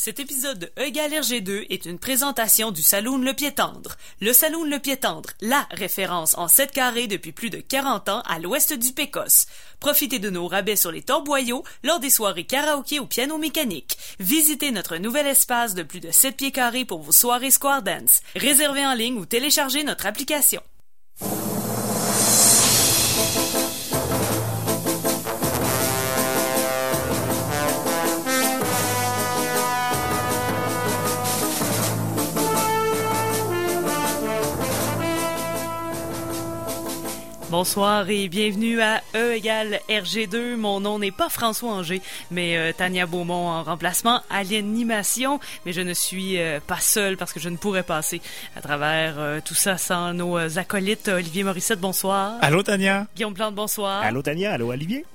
Cet épisode de E égale RG2 est une présentation du Saloon Le Pied Tendre. Le Saloon Le Pied Tendre, la référence en 7 carrés depuis plus de 40 ans à l'ouest du Pécosse. Profitez de nos rabais sur les torboyaux lors des soirées karaoké ou piano mécanique. Visitez notre nouvel espace de plus de 7 pieds carrés pour vos soirées square dance. Réservez en ligne ou téléchargez notre application. Bonsoir et bienvenue à E égale RG2. Mon nom n'est pas François Anger, mais euh, Tania Beaumont en remplacement à l'animation. Mais je ne suis euh, pas seule parce que je ne pourrais passer à travers euh, tout ça sans nos acolytes. Olivier Morissette, bonsoir. Allô Tania. Guillaume Plante, bonsoir. Allô Tania, allô Olivier.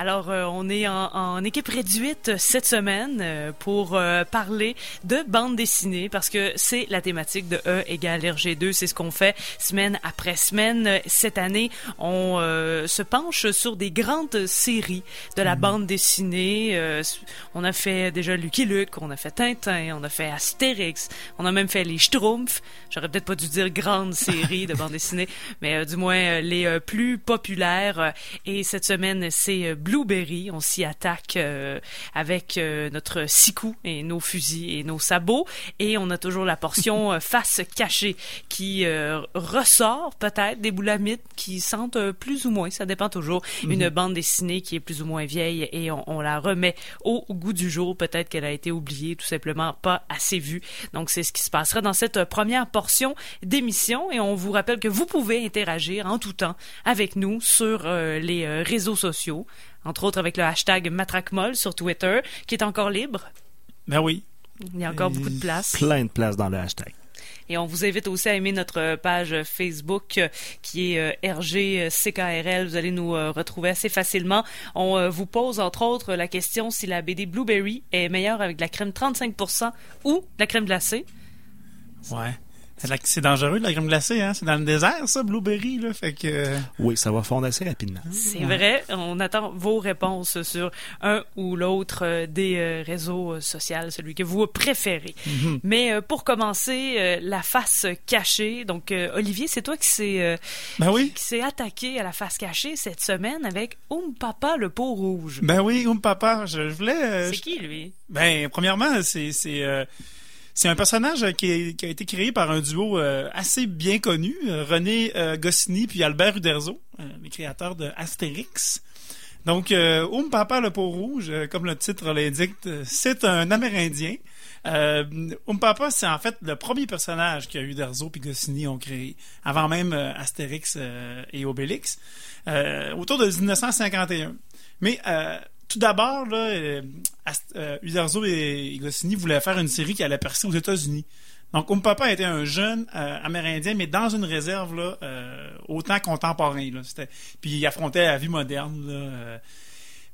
Alors, euh, on est en, en, équipe réduite cette semaine euh, pour euh, parler de bande dessinée parce que c'est la thématique de E égale RG2. C'est ce qu'on fait semaine après semaine. Cette année, on se penche sur des grandes séries de la mm. bande dessinée. on a fait déjà Lucky Luke, on a fait Tintin, on a fait Astérix, on a même fait les Schtroumpfs. J'aurais peut-être pas dû dire grande série de bande dessinée, mais du moins les plus populaires. Et cette semaine, c'est Blueberry. On s'y attaque euh, avec euh, notre six et nos fusils et nos sabots. Et on a toujours la portion euh, face cachée qui ressort peut-être des boulamites qui sentent plus ou moins, ça dépend toujours, mhm. une bande dessinée qui est plus ou moins vieille et on, on la remet au goût du jour. Peut-être qu'elle a été oubliée, tout simplement pas assez vue. Donc c'est ce qui se passera dans cette première portion d'émission et on vous rappelle que vous pouvez interagir en tout temps avec nous sur les réseaux sociaux entre autres avec le hashtag MatraqueMolle sur Twitter, qui est encore libre. Ben oui. Il y a encore beaucoup de place. Plein de place dans le hashtag. Et on vous invite aussi à aimer notre page Facebook euh, qui est euh, RGCKRL. Vous allez nous euh, retrouver assez facilement. On vous pose entre autres la question si la BD Blueberry est meilleure avec de la crème 35% ou la crème glacée. Ouais. C'est dangereux de la crème glacée, hein? C'est dans le désert, ça, Blueberry, là. Fait que. Oui, ça va fondre assez rapidement. C'est vrai. On attend vos réponses sur un ou l'autre euh, des euh, réseaux euh, sociaux, celui que vous préférez. Mhm. Mais pour commencer, la face cachée. Donc, Olivier, c'est toi qui s'est ben oui. qui s'est attaqué à la face cachée cette semaine avec Oum Papa le pot rouge. Ben oui, Oum Papa, je, voulais. c'est qui lui? Ben, premièrement, c'est c'est un personnage qui, a été créé par un duo euh, assez bien connu, euh, René euh, Goscinny puis Albert Uderzo, les créateurs de Astérix. Donc, Oum Papa le peau rouge, comme le titre l'indique, c'est un Amérindien. Euh, Papa, c'est en fait le premier personnage que Uderzo et Goscinny ont créé, avant même Astérix et Obélix, autour de 1951. Mais tout d'abord, là, euh, euh, Uderzo et Goscinny voulaient faire une série qui allait percer aux États-Unis. Donc, Oum Papa était un jeune euh, Amérindien, mais dans une réserve là, autant contemporain. Là, puis il affrontait la vie moderne. Là,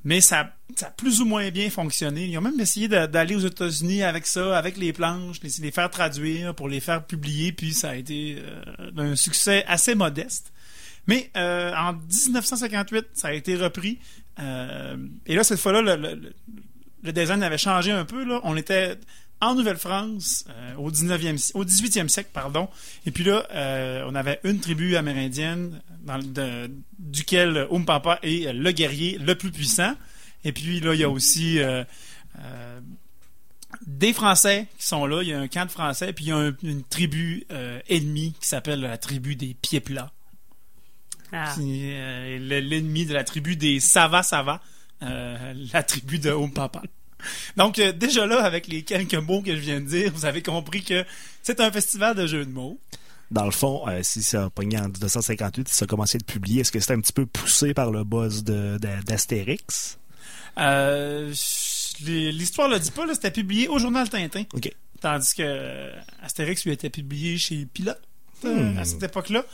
mais ça, ça a plus ou moins bien fonctionné. Ils ont même essayé d'aller aux États-Unis avec ça, avec les planches, les, les, faire traduire pour les faire publier, puis ça a été un succès assez modeste. Mais en 1958, ça a été repris. Euh, et là, cette fois-là, le, design avait changé un peu. Là. On était en Nouvelle-France euh, au 19e, au 18e siècle, pardon. Et puis là, euh, on avait une tribu amérindienne duquel Umpapa est le guerrier le plus puissant. Et puis là, il y a aussi des Français qui sont là. Il y a un camp de Français, puis il y a une tribu ennemie qui s'appelle la tribu des pieds plats. Ah. Euh, l'ennemi de la tribu des Sava Sava, euh, la tribu de Home Papa. Donc, euh, déjà là, avec les quelques mots que je viens de dire, vous avez compris que c'est un festival de jeux de mots. Dans le fond, si ça a pogné en 1958, si ça a commencé à être publié, est-ce que c'était un petit peu poussé par le buzz d'Astérix? L'histoire le dit pas, c'était publié au journal Tintin. OK. Tandis que Astérix lui était publié chez Pilote hmm. à cette époque-là.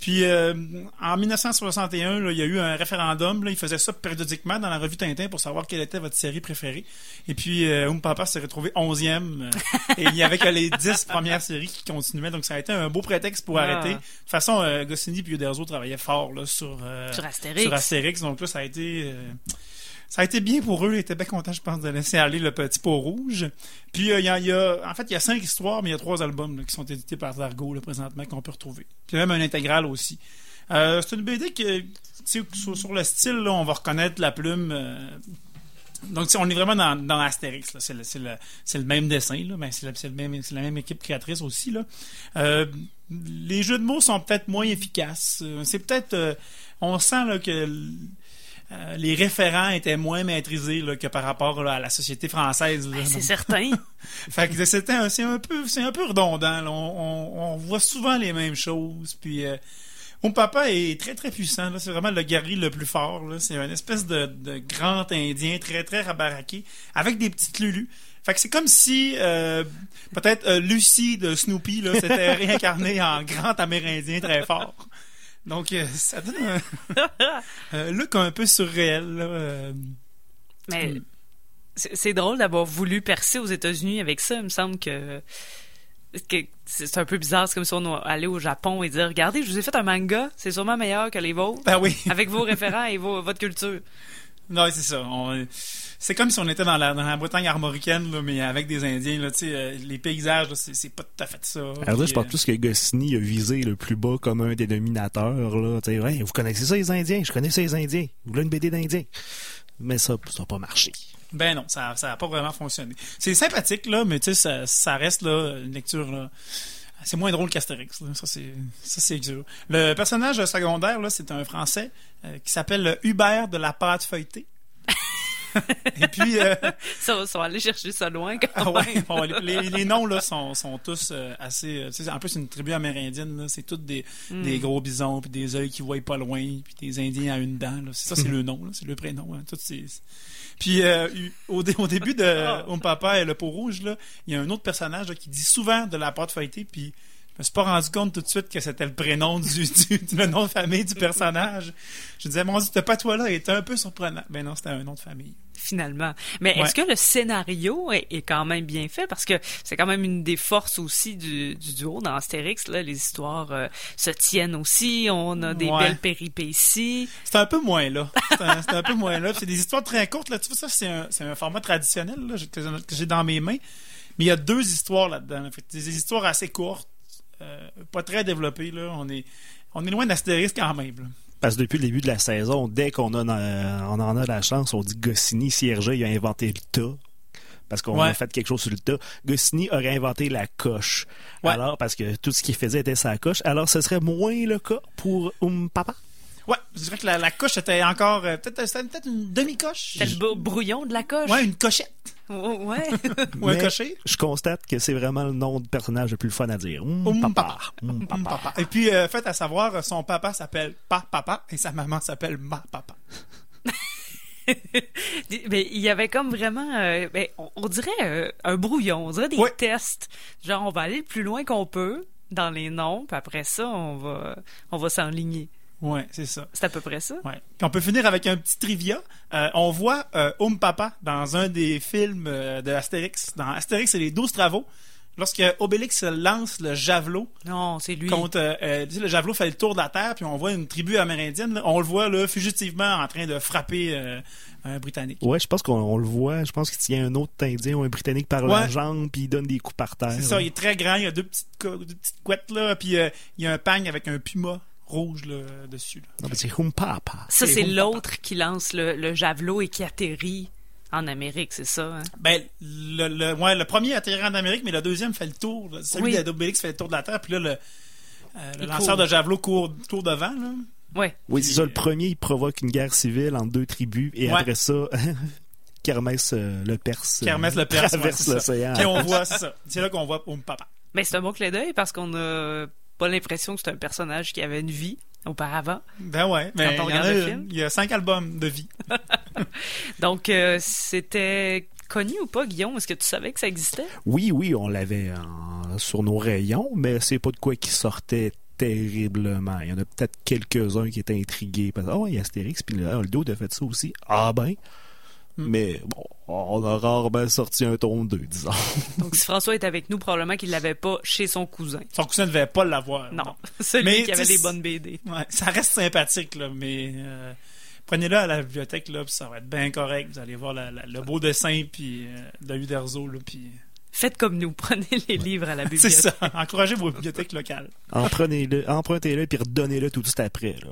Puis euh, en 1961, là, il y a eu un référendum. Là, il faisait ça périodiquement dans la revue Tintin pour savoir quelle était votre série préférée. Et puis, euh, Papa s'est retrouvé 11e. Euh, et il n'y avait que les 10 premières séries qui continuaient. Donc, ça a été un beau prétexte pour ah. arrêter. De toute façon, euh, Goscinny et Uderzo travaillaient fort là, sur, sur, Astérix. sur Astérix. Donc là, ça a été ça a été bien pour eux. Ils étaient bien contents, je pense, de laisser aller le petit pot rouge. Puis, euh, il y, a, en fait, il y a cinq histoires, mais il y a trois albums qui sont édités par Zargo, là, présentement, qu'on peut retrouver. Puis, même un intégral aussi. Euh, c'est une BD que, sur, sur le style, là, on va reconnaître la plume. euh, donc, on est vraiment dans, dans Astérix. C'est le, même dessin, là, mais c'est la même équipe créatrice aussi. Là. Les jeux de mots sont peut-être moins efficaces. C'est peut-être... on sent que euh, les référents étaient moins maîtrisés là, que par rapport là, à la société française. Ben, c'est certain. fait que c'était un- c'est un peu c'est un peu redondant. là. On, on- on voit souvent les mêmes choses. Puis euh, mon papa est très très puissant. C'est vraiment le guerrier le plus fort. C'est une espèce de, de grand Indien très très rabaraqué avec des petites lulus. Fait que c'est comme si euh, peut-être euh, Lucie de Snoopy s'était réincarnée en grand Amérindien très fort. Donc euh, ça donne un, look un peu surréel. là, euh. Mais c'est c'est drôle d'avoir voulu percer aux États-Unis avec ça. Il me semble que, que c'est un peu bizarre. C'est comme si on allait au Japon et dire Regardez, je vous ai fait un manga, c'est sûrement meilleur que les vôtres, Ben oui. avec vos référents et vos- votre culture. Non, c'est ça. On- C'est comme si on était dans la, dans la Bretagne armoricaine, là, mais avec des Indiens. Là, euh, les paysages, c'est, pas tout à fait ça. Alors là, je pense plus que Goscinny a visé le plus bas comme un dénominateur. Là. Ouais, vous connaissez ça, les Indiens? Je connais ça, les Indiens. Vous voulez une BD d'Indiens? Mais ça, ça n'a pas marché. Ben non, ça n'a pas vraiment fonctionné. C'est sympathique, là, mais ça, ça reste là, une lecture là. C'est moins drôle qu'Astérix. Ça, c'est, ça, c'est dur. Le personnage secondaire, là, c'est un Français euh, qui s'appelle Hubert de la pâte feuilletée. Et puis, euh, Ça, ça va aller chercher ça loin quand Ah ouais, même. bon, les, noms là sont, sont tous euh, assez. euh, en plus, c'est une tribu amérindienne. C'est tous des, Hmm. des gros bisons, puis des œils qui voient pas loin, puis des Indiens à une dent. là. Ça, c'est le nom, c'est le prénom. Hein, ces- Puis euh, au, dé- au début de Ah. Homme Papa et le pot rouge, là, il y a un autre personnage là, qui dit souvent de la pâte feuilletée, puis me suis pas rendu compte tout de suite que c'était le prénom du, du, le nom de famille du personnage. Je disais, mon Dieu, ce patois-là est un peu surprenant. Ben non, c'était un nom de famille. finalement. Mais Ouais. est-ce que le scénario est, est quand même bien fait? Parce que c'est quand même une des forces aussi du, du duo dans Astérix. Là, les histoires euh, se tiennent aussi. On a des Ouais. belles péripéties. C'est un peu moins là. C'est un, peu moins là. C'est des histoires très courtes. Là. Tu vois, ça, c'est un, format traditionnel là, que j'ai dans mes mains. Mais il y a deux histoires là-dedans. Des histoires assez courtes, euh, pas très développées. Là. On, est, on est loin d'Astérix quand même. là. Parce que depuis le début de la saison, dès qu'on a, euh, on en a la chance, on dit Goscinny, Cierget, il a inventé le tas. Parce qu'on Ouais. a fait quelque chose sur le tas. Goscinny aurait inventé la coche. Ouais. Alors, parce que tout ce qu'il faisait était sa coche. Alors, ce serait moins le cas pour Um Papa. Ouais, je dirais que la, la coche était encore. euh, peut-être c'était peut-être une demi-coche. C'est le brouillon de la coche. Ouais, une cochette. Oh, ouais. Ou un cocher. Je constate que c'est vraiment le nom de personnage le plus fun à dire. Um Papa. Papa. Hum, Papa. papa. Et puis, euh, fait à savoir, son papa s'appelle Pa Papa et sa maman s'appelle Ma Papa. Mais il y avait comme vraiment, euh, ben, on, on dirait euh, un brouillon, on dirait des Ouais. tests. Genre, on va aller le plus loin qu'on peut dans les noms, puis après ça, on va, on va s'enligner. Ouais, c'est ça. C'est à peu près ça. Ouais. Puis on peut finir avec un petit trivia. Euh, on voit euh, Oum Papa dans un des films euh, de Astérix. Dans Astérix et les 12 travaux. Lorsque Obélix lance le javelot Non, c'est lui. contre... euh, euh, le javelot fait le tour de la Terre, puis on voit une tribu amérindienne. là. on le voit là, fugitivement en train de frapper euh, un Britannique. Ouais, je pense qu'on on le voit. Je pense qu'il tient un autre Indien ou un Britannique par la Ouais. jambe, puis il donne des coups par terre. C'est ça, il est très grand, il a deux petites, deux petites couettes, là, puis euh, il y a un pagne avec un puma rouge là, dessus. là. Non, mais c'est Um Papa. Ça, C'est l'autre qui lance le, le javelot et qui atterrit en Amérique, c'est ça? hein? Ben, le, le, ouais, le premier atterrit en Amérique, mais le deuxième fait le tour. là. Celui Oui. d'Obélix fait le tour de la Terre, puis là, le, euh, le lanceur court. de javelot court, court devant. Là. Ouais. Oui, c'est ça. Le euh, premier, il provoque une guerre civile entre deux tribus, et Ouais. après ça, Kermès euh, le Perse. euh, Kermès le Perse, ouais, traverse ça. l'océan. On voit, c'est ça. C'est là qu'on voit Oum Papa. Mais c'est un bon clé d'œil parce qu'on a pas l'impression que c'est un personnage qui avait une vie auparavant. Ben ouais, mais Quand on il y, en regarde a, le film. il y a cinq albums de vie. Donc, euh, c'était connu ou pas, Guillaume? Est-ce que tu savais que ça existait? Oui, oui, on l'avait en- sur nos rayons, mais c'est pas de quoi qui sortait terriblement. Il y en a peut-être quelques-uns qui étaient intrigués. Parce que, oh, il y a Astérix, puis là, le dos a fait ça aussi. Ah ben. Hmm. Mais bon, on a rarement sorti un tome 2, disons. Donc, si François est avec nous, probablement qu'il l'avait pas chez son cousin. Son cousin ne devait pas l'avoir. Non, celui Mais, qui avait les bonnes BD. Ouais, ça reste sympathique, là, mais euh, Prenez-le à la bibliothèque, là, puis ça va être bien correct. Vous allez voir la- la- le beau dessin puis euh, de Uderzo, là, puis... Faites comme nous, prenez les livres à la C'est bibliothèque. ça. Encouragez vos bibliothèques locales. Empruntez-le, empruntez-le puis redonnez-le tout de suite après. Là.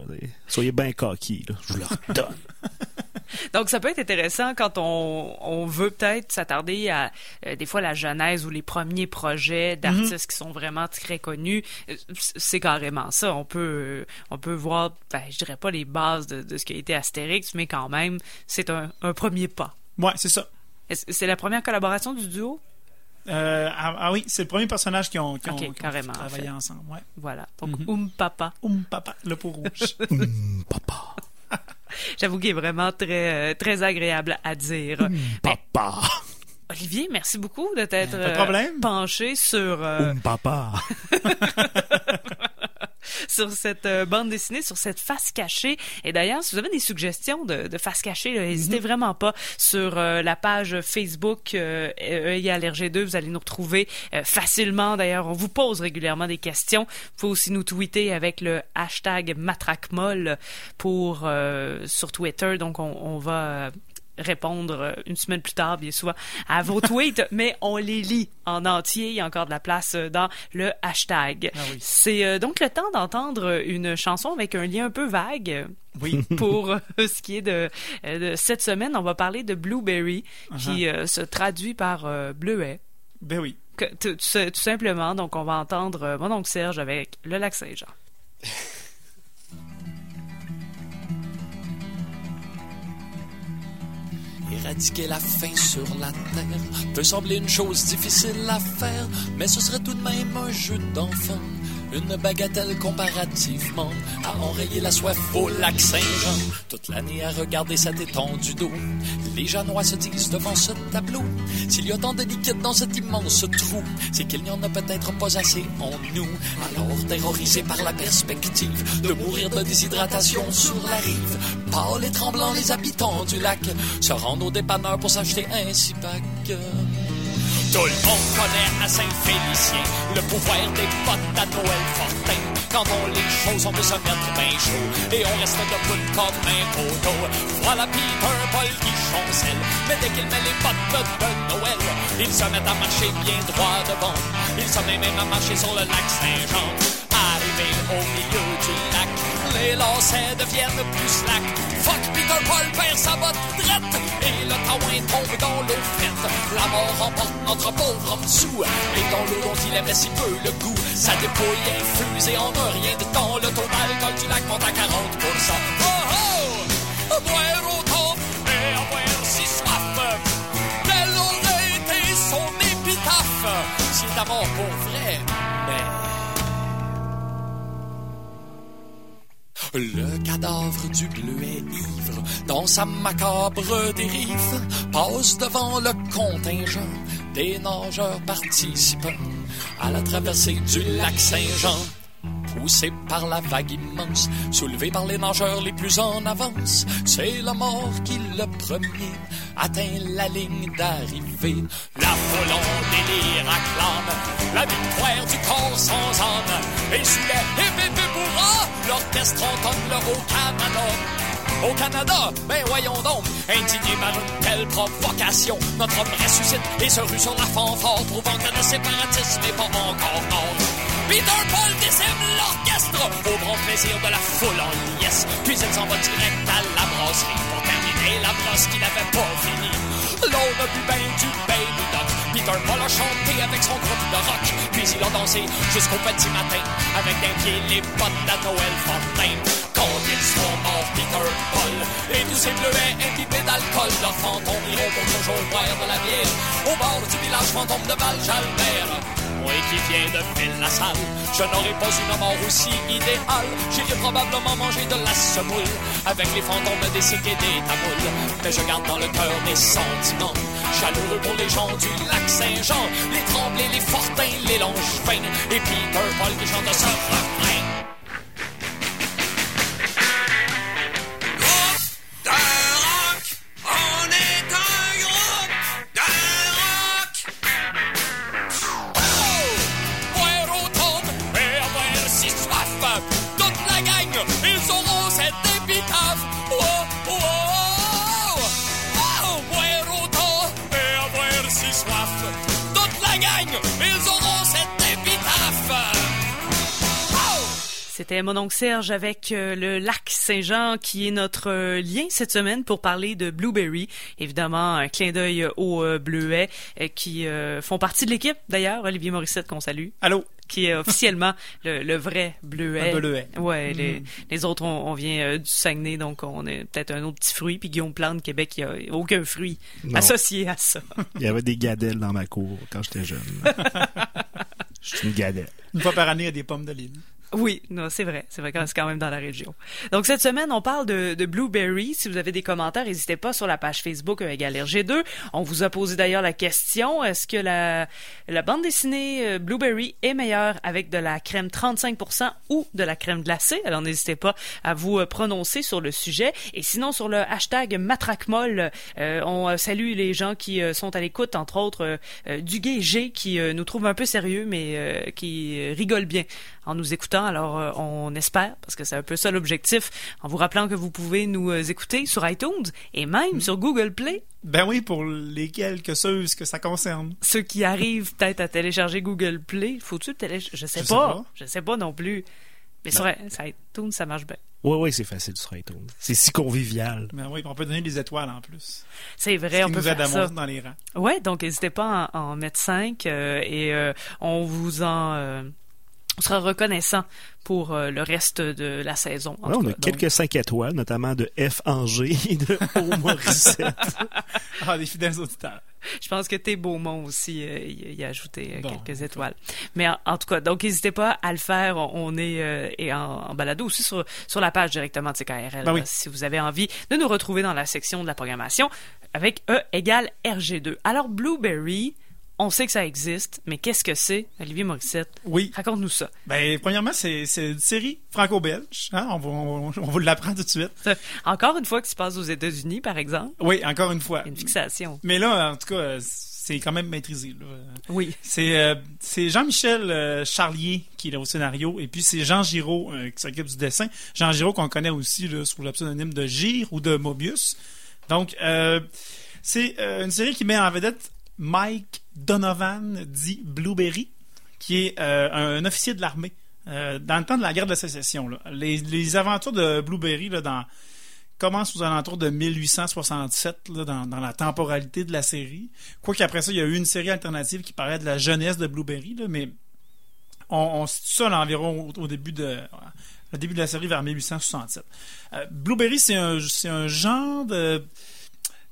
Soyez bien coquille. Là. Je vous le redonne. Donc, ça peut être intéressant quand on, on veut peut-être s'attarder à euh, des fois la genèse ou les premiers projets d'artistes qui sont vraiment très connus. Euh, C'est carrément ça. On peut, euh, on peut voir, ben, je dirais pas les bases de, de ce qui a été Astérix, mais quand même, c'est un, un premier pas. Ouais, c'est ça. C'est la première collaboration du duo? Euh, ah, ah oui, c'est le premier personnage qui ont, qui ont, Ok, qui ont carrément, en travaillé fait. ensemble. Ouais. Voilà. Donc. Oum Papa. Oum, papa, le peau rouge. Hum, papa. J'avoue qu'il est vraiment très, euh, très agréable à dire. Hum, papa. Olivier, merci beaucoup de t'être euh, penché sur, euh, Hum, papa. sur cette euh, bande dessinée, sur cette face cachée. Et d'ailleurs, si vous avez des suggestions de, de face cachée, n'hésitez vraiment pas sur euh, la page Facebook euh, E égale RG2. Vous allez nous retrouver euh, facilement. D'ailleurs, on vous pose régulièrement des questions. Vous pouvez aussi nous tweeter avec le hashtag matraquemolle pour sur Twitter. Donc, on, on va répondre euh, une semaine plus tard, bien souvent, à vos tweets, mais on les lit en entier. Il y a encore de la place euh, dans le hashtag. Ah oui. C'est euh, donc le temps d'entendre une chanson avec un lien un peu vague. Oui. Pour euh, ce qui est de, de cette semaine, on va parler de Blueberry, qui euh, se traduit par euh, bleuet. Ben oui. Que- tout, tout- tout simplement, donc on va entendre mon oncle Serge avec le lac Saint-Jean. Éradiquer la faim sur la terre peut sembler une chose difficile à faire, mais ce serait tout de même un jeu d'enfant. Une bagatelle comparativement à enrayer la soif au lac Saint-Jean. Toute l'année à regarder cette étendue d'eau. Les Janois se disent devant ce tableau S'il y a tant de liquide dans cet immense trou, c'est qu'il n'y en a peut-être pas assez en nous. Alors, terrorisés par la perspective de mourir de déshydratation sur la rive, pâles et tremblants, les habitants du lac se rendent au dépanneur pour s'acheter un six pack. Tout le monde connaît à Saint-Félicien le pouvoir des bottes à Noël Fortin. Quand on les choses, on peut se mettre bien chaud et on reste debout comme un poteau. Voilà Peter Paul qui chancelle, mais dès qu'il met les bottes de Noël, il se met à marcher bien droit devant. Il se met même à marcher sur le lac Saint-Jean. Arrivé au milieu du lac, les lacets deviennent plus slack. Fuck Peter Paul perd sa botte drette et le taouin tombe dans l'eau frette. La mort remporte notre pauvre homme sous et dans l'eau dont il aimait si peu le goût. Sa dépouille infuse et en un rien de temps, le taux d'alcool du lac monte à 40% Oh oh! Boire autant et avoir si soif. Quelle aurait été son épitaphe s'il est mort pour Le cadavre du bleuet ivre, dans sa macabre dérive, passe devant le contingent des nageurs participants à la traversée du lac Saint-Jean. Poussé par la vague immense, soulevé par les nageurs les plus en avance, c'est la mort qui le premier atteint la ligne d'arrivée. La foule délire acclame la victoire du corps sans âme. Et sous les hip l'orchestre entonne le haut Canada. Au Canada, ben voyons donc, indigné par une telle provocation, notre homme ressuscite et se rue sur la fanfare, prouvant que le séparatisme n'est pas encore mort. Peter Paul décime l'orchestre au grand plaisir de la foule en liesse. Puis il s'en va direct à la brasserie pour terminer la brosse qu'il n'avait pas fini. L'on a bu ben du baby duck. Peter Paul a chanté avec son groupe de rock. Puis il a dansé jusqu'au petit matin avec d'un pied les bottes de Noël Fontaine. Quand ils seront morts, Peter Paul et tous ces bleuets imbibés d'alcool, leurs fantômes iront pour toujours boire de la bière au bord du village fantôme de Val-Jalbert. Moi qui viens de Ville la salle, je n'aurais pas une mort aussi idéale. J'irais probablement manger de la semoule avec les fantômes des et des tamoules. Mais je garde dans le cœur des sentiments. Chaleureux pour les gens du lac Saint-Jean, les tremblés, les fortins, les longevins, et Peter Paul qui chante ce refrain. C'était mon oncle Serge avec euh, le lac Saint-Jean qui est notre euh, lien cette semaine pour parler de Blueberry. Évidemment, un clin d'œil aux euh, Bleuets euh, qui euh, font partie de l'équipe d'ailleurs. Olivier Morissette qu'on salue. Allô? Qui est officiellement le, le vrai Bleuet. Un Bleuet. Ouais, les, Mm. les autres, on, on vient euh, du Saguenay, donc on est peut-être un autre petit fruit. Puis Guillaume Plante, Québec, il n'y a aucun fruit Non. associé à ça. Il y avait des gadelles dans ma cour quand j'étais jeune. Je suis une gadelle. Une fois par année, il y a des pommes de l'île. Oui, non, c'est vrai. C'est vrai c'est quand même dans la région. Donc, cette semaine, on parle de, de Blueberry. Si vous avez des commentaires, n'hésitez pas sur la page Facebook euh, égale RG2. On vous a posé d'ailleurs la question, est-ce que la, la bande dessinée euh, Blueberry est meilleure avec de la crème 35% ou de la crème glacée? Alors, n'hésitez pas à vous euh, prononcer sur le sujet. Et sinon, sur le hashtag Matraquemol, euh, on salue les gens qui sont à l'écoute, entre autres euh, Duguay G, qui euh, nous trouve un peu sérieux, mais qui rigole bien en nous écoutant. Alors, euh, on espère, parce que c'est un peu ça l'objectif, en vous rappelant que vous pouvez nous euh, écouter sur iTunes et même sur Google Play. Ben oui, pour les quelques ceux que ça concerne. Ceux qui arrivent peut-être à télécharger Google Play, faut-tu télécharger? Je sais Je sais pas. pas. Je sais pas non plus. Mais sur, sur iTunes, ça marche bien. Oui, oui, c'est facile sur iTunes. C'est si convivial. Ben oui, on peut donner des étoiles en plus. C'est Ce vrai, on qui peut nous aide faire ça. dans les rangs. Ouais, donc n'hésitez pas à en, en mettre cinq euh, et euh, on vous en euh, on sera reconnaissant pour euh, le reste de la saison. en Ouais, tout on a cas. Donc, quelques 5 étoiles, notamment de F. Angers et de O. Morissette. Ah, des fidèles auditeurs. je pense que Thé Beaumont aussi euh, y, y a ajouté euh, Bon, quelques étoiles. Mais en, en tout cas, donc n'hésitez pas à le faire. On, on est euh, et en, en balado aussi sur, sur la page directement de CKRL. Ben oui. si vous avez envie de nous retrouver dans la section de la programmation avec E égale RG2. Alors Blueberry, on sait que ça existe, mais qu'est-ce que c'est, Olivier Morissette? Oui. Raconte-nous ça. Ben, premièrement, c'est c'est une série franco-belge. Hein? On, va- on, on vous l'apprend tout de suite. Encore une fois, qui se passe aux États-Unis, par exemple? Oui, encore une fois. Une fixation. Mais là, en tout cas, c'est quand même maîtrisé. là. Oui. C'est euh, c'est Jean-Michel euh, Charlier qui est là au scénario et puis c'est Jean Giraud euh, qui s'occupe du dessin. Jean Giraud qu'on connaît aussi là, sous le pseudonyme de Gire ou de Mobius. Donc c'est une série qui met en vedette Mike Donovan dit Blueberry qui est euh, un officier de l'armée euh, dans le temps de la guerre de la sécession. Les, aventures de Blueberry là, dans commencent aux alentours de 1867 là, dans, la temporalité de la série. Quoique après ça, il y a eu une série alternative qui parlait de la jeunesse de Blueberry, mais on, on situe ça environ au, début de le début de la série vers 1867. Euh, Blueberry, c'est un genre de...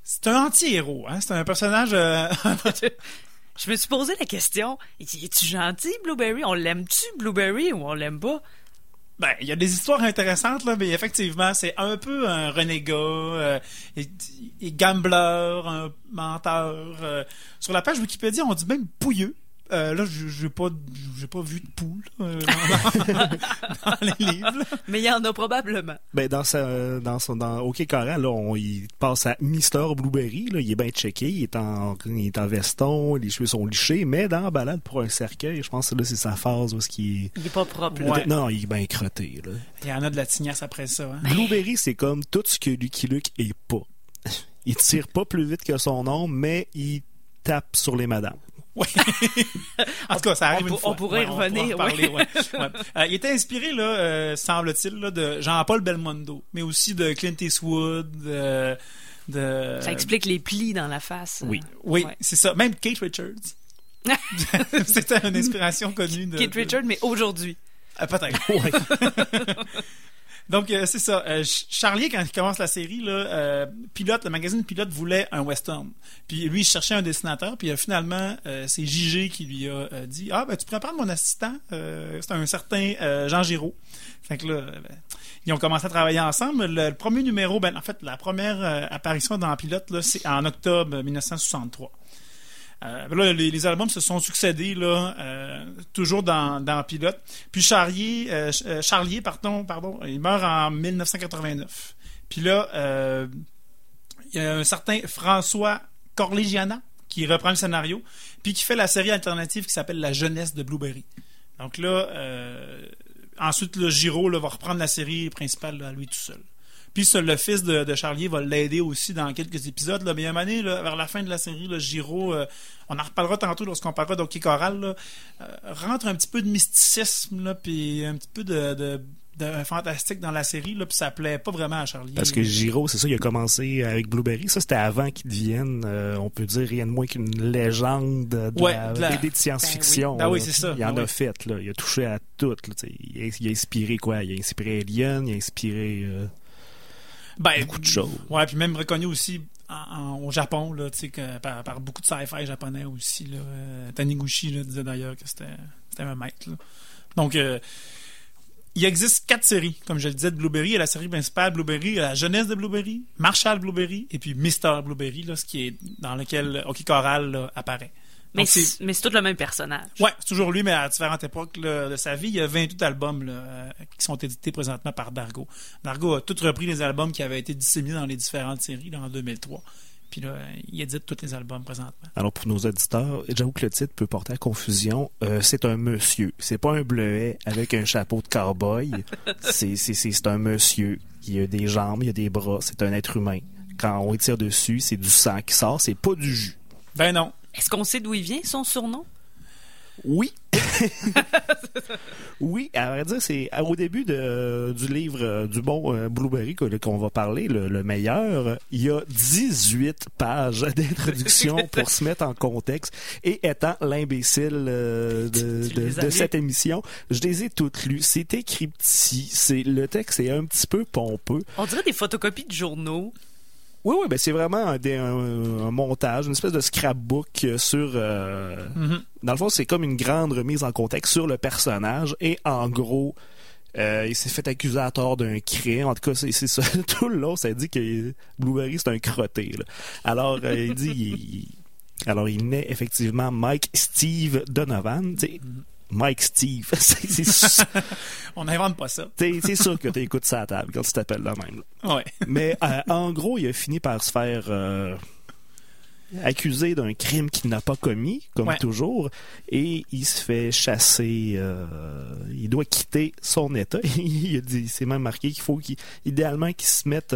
C'est un anti-héros. Hein? C'est un personnage... euh, Je me suis posé la question, es-tu gentil, Blueberry? On l'aime-tu, Blueberry, ou on l'aime pas? Ben, il y a des histoires intéressantes, là, mais effectivement, c'est un peu un renégat, euh, et, et gambler, un menteur. euh. sur la page Wikipédia, on dit même pouilleux. Euh, là, je j'ai pas, j'ai pas vu de poule euh, dans, dans les livres. Mais il y en a probablement. Ben, dans sa, dans son, dans OK Coran, là, on, il passe à Mister Blueberry, là. Il est bien checké. Il est en, il est en veston, les cheveux sont lichés, mais dans la balade pour un cercueil, je pense que là, c'est sa phase où ce qui est, Il est pas propre, là. Ouais. non, il est bien crotté, là. Il y en a de la tignasse après ça. Hein. Blueberry, c'est comme tout ce que Lucky Luke est pas. Il tire pas plus vite que son ombre, mais il tape sur les madames. Ouais. en tout cas, ça arrive on une fois. on pourrait y revenir, reparler, ouais. Ouais. Euh, il était inspiré, là, euh, semble-t-il, là, de Jean-Paul Belmondo, mais aussi de Clint Eastwood, de... Ça explique les plis dans la face. Oui. Oui, c'est ça. Même Kate Richards. C'était une inspiration connue de... Kate de- Richard, mais aujourd'hui. Ah, Peut-être. Donc, euh, c'est ça. Euh, Ch- Charlier, quand il commence la série, là, euh, Pilote, le magazine Pilote voulait un western. Puis lui, il cherchait un dessinateur. Puis euh, finalement, c'est JG qui lui a dit Ah, ben, tu pourrais prendre mon assistant. C'est un certain Jean Giraud. Fait que là, ils ont commencé à travailler ensemble. Le, premier numéro, ben, en fait, la première apparition dans Pilote, c'est en octobre 1963. Euh, les, albums se sont succédés euh, toujours dans, Pilote. Puis Charlier, euh, Ch- Charlier, pardon, il meurt en 1989. Puis là, il y a un certain François Corlegiana qui reprend le scénario, puis qui fait la série alternative qui s'appelle La jeunesse de Blueberry. Donc là, ensuite, le Giro va reprendre la série principale à lui tout seul. Puis ça, le fils de, de Charlier va l'aider aussi dans quelques épisodes. Là. Mais il y a une année, là, vers la fin de la série, là, Giro, euh, on en reparlera tantôt lorsqu'on parlera d'Hockey Choral, là, euh, rentre un petit peu de mysticisme, là, puis un petit peu de, de, de fantastique dans la série, là, puis ça plaît pas vraiment à Charlier. Parce que Giro, c'est ça, il a commencé avec Blueberry. Ça, c'était avant qu'il devienne, euh, on peut dire, rien de moins qu'une légende de Ouais, la de la- BD de science-fiction. Ben oui. Ben oui, ça. Il en Ben a fait, là. Il a touché à tout. là, il, a, il a inspiré quoi? Il a inspiré Alien, il a inspiré euh, ben, beaucoup de choses. Ouais, puis même reconnu aussi en- en- au Japon, là, tu sais, que par, par beaucoup de sci-fi japonais aussi. Là, Euh, Taniguchi là, disait d'ailleurs que c'était un maître. là. Donc, euh, il existe quatre séries, comme je le disais, de Blueberry. Il y a la série principale Blueberry, il y a la jeunesse de Blueberry, Marshall Blueberry, et puis Mister Blueberry, là, ce qui est dans lequel Hockey Choral là, apparaît. Mais c'est- c'est mais c'est tout le même personnage. Ouais, c'est toujours lui, mais à différentes époques là, de sa vie. Il y a 28 albums là, euh, qui sont édités présentement par Dargo. Dargo a tout repris les albums qui avaient été disséminés dans les différentes séries là, en 2003. Puis là, il édite tous les albums présentement. Alors pour nos auditeurs, j'avoue que le titre peut porter à confusion. Euh, c'est un monsieur, c'est pas un bleuet avec un chapeau de cowboy. c'est c'est c'est c'est un monsieur. Il a des jambes, il a des bras. C'est un être humain. Quand on y tire dessus, c'est du sang qui sort. C'est pas du jus. Ben non. Est-ce qu'on sait d'où il vient, son surnom? Oui. oui, à vrai dire, c'est au début de, du livre euh, du bon euh, Blueberry que- qu'on va parler, le, le meilleur, il y a 18 pages d'introduction pour se mettre en contexte. Et étant l'imbécile euh, de, de- de cette émission, je les ai toutes lues. C'est écrit petit, c'est le texte est un petit peu pompeux. On dirait des photocopies de journaux. Oui, oui, ben c'est vraiment un, des- un- un montage, une espèce de scrapbook euh, sur. euh, Mhm. Dans le fond, c'est comme une grande remise en contexte sur le personnage et en gros. euh, il s'est fait accuser à tort d'un crime. En tout cas, c'est ça. Tout le long, ça dit que Blueberry, c'est un crotté. là. Alors, euh, il dit... il- alors, il naît effectivement Mike Steve Donovan. Sais, Mike Steve. On n'invente pas ça. c'est sûr que tu écoutes ça à table quand tu t'appelles même. là. Ouais. Mais euh, en gros, il a fini par se faire euh, accuser d'un crime qu'il n'a pas commis, comme Ouais. toujours, et il se fait chasser. euh, il doit quitter son État. il a dit, c'est même marqué qu'il faut qu'il, idéalement qu'il se mette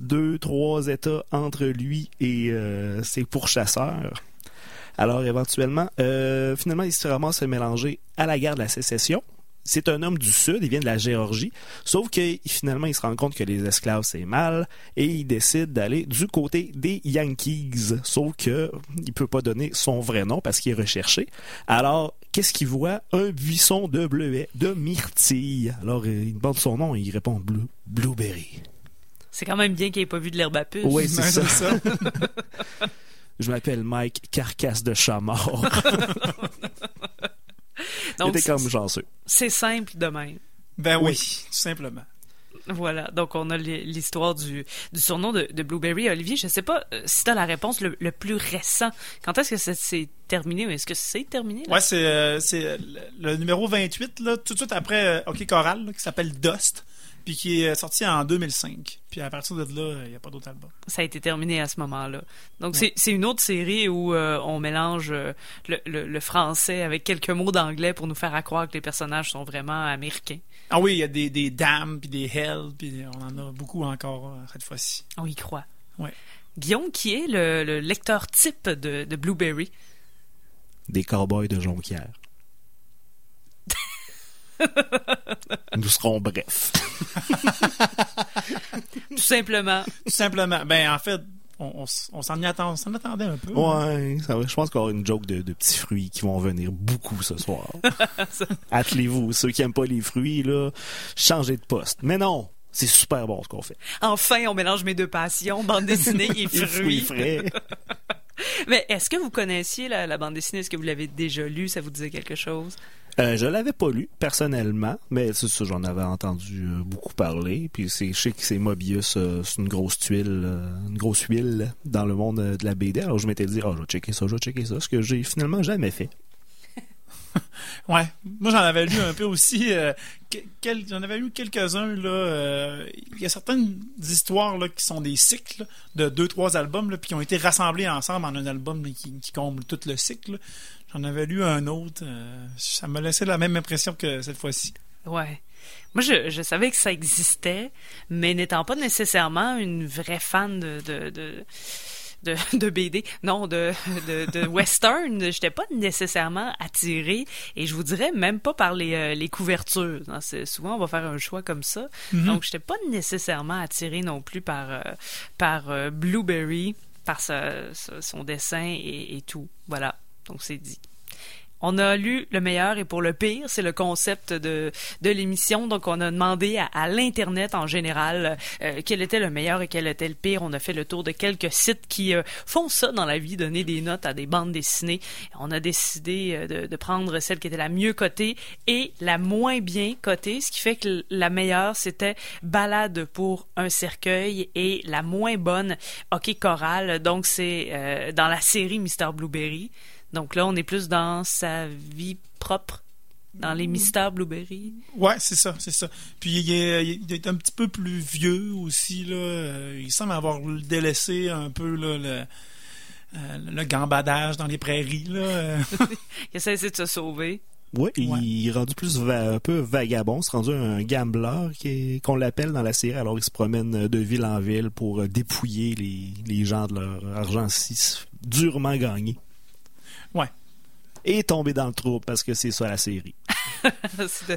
deux, trois États entre lui et ses pourchasseurs. Alors éventuellement, euh, finalement, il se ramasse à mélanger à la guerre de la sécession. C'est un homme du Sud, il vient de la Géorgie, sauf que finalement, il se rend compte que les esclaves, c'est mal, et il décide d'aller du côté des Yankees, sauf que il peut pas donner son vrai nom parce qu'il est recherché. Alors, qu'est-ce qu'il voit? Un buisson de bleuets, de myrtille. Alors, euh, il demande son nom et il répond Blue, Blueberry. C'est quand même bien qu'il ait pas vu de l'herbe à puce. Oui, c'est Ouais, ça. c'est ça. Je m'appelle Mike Carcasse de chat mort. Donc, il était comme chanceux. c'est simple de même. Ben oui, Oui. tout simplement. Voilà, donc on a l'histoire du, du surnom de, de Blueberry. Olivier, je sais pas euh, si tu as la réponse le, le plus récent. Quand est-ce que ça s'est terminé ou est-ce que c'est terminé? là? Ouais, c'est euh, c'est, euh, le, le numéro 28, là, tout de suite après euh, Hockey Choral, là, qui s'appelle Dust, puis qui est sorti en 2005. Puis à partir de là, il n'y a pas d'autre album. Ça a été terminé à ce moment-là. Donc c'est c'est une autre série où euh, on mélange euh, le, le- le français avec quelques mots d'anglais pour nous faire à croire que les personnages sont vraiment américains. Ah oui, il y a des, des Damn, puis des Hell, puis on en a beaucoup encore euh, cette fois-ci. On y croit. Ouais. Guillaume, qui est le, le lecteur type de, de Blueberry? Des cowboys de Jonquière. Nous serons brefs. Tout simplement. Tout simplement. Ben, en fait, on, on s- on s'en attend, attendait un peu. Ouais, ça va. Je pense qu'on aura une joke de, de petits fruits qui vont venir beaucoup ce soir. Attelez-vous. Ceux qui aiment pas les fruits, là, changez de poste. Mais non, c'est super bon ce qu'on fait. Enfin, on mélange mes deux passions, bande dessinée et fruits. frais. Mais est-ce que vous connaissiez la, la bande dessinée? Est-ce que vous l'avez déjà lue? Ça vous disait quelque chose? Euh, je l'avais pas lu personnellement, mais c'est ça, j'en avais entendu euh, beaucoup parler. Puis c'est, je sais que c'est Mobius, euh, c'est une grosse tuile, euh, une grosse huile dans le monde de la BD. Alors je m'étais dit, oh, je vais checker ça, je vais checker ça, ce que j'ai finalement jamais fait. Ouais. Moi, j'en avais lu un peu aussi. j'en avais lu quelques-uns, Il y a certaines histoires, là, qui sont des cycles de deux, trois albums, là, puis qui ont été rassemblés ensemble en un album qui, qui comble tout le cycle. J'en avais lu un autre. euh, ça m'a laissé la même impression que cette fois-ci. Ouais. Moi, je, je savais que ça existait, mais n'étant pas nécessairement une vraie fan de, de, de, de, de BD, non, de, de, de western, j'étais pas nécessairement attirée, et je vous dirais même pas par les, euh, les couvertures. C'est- souvent, on va faire un choix comme ça. Donc, j'étais pas nécessairement attirée non plus par, euh, par euh, Blueberry, par sa- sa- son dessin et, et tout. Voilà, donc c'est dit. On a lu le meilleur et pour le pire, c'est le concept de, de l'émission. Donc, on a demandé à, l'Internet en général euh, quel était le meilleur et quel était le pire. On a fait le tour de quelques sites qui euh, font ça dans la vie, donner des notes à des bandes dessinées. On a décidé euh, de, prendre celle qui était la mieux cotée et la moins bien cotée, ce qui fait que la meilleure, c'était Balade pour un cercueil et la moins bonne, Hockey Choral. Donc, c'est dans la série Mister Blueberry. Donc là, on est plus dans sa vie propre, dans les mystères Blueberry. Ouais, c'est ça, c'est ça. Puis il est, il est un petit peu plus vieux aussi là. Euh, Il semble avoir délaissé un peu là, le, euh, le gambadage dans les prairies là. Il essaie de se sauver. Oui, Ouais. il est rendu plus va- un peu vagabond. C'est rendu un gambler qu'on l'appelle dans la série. Alors, il se promène de ville en ville pour dépouiller les, les gens de leur argent si durement gagné. Et tomber dans le trou parce que c'est ça la série.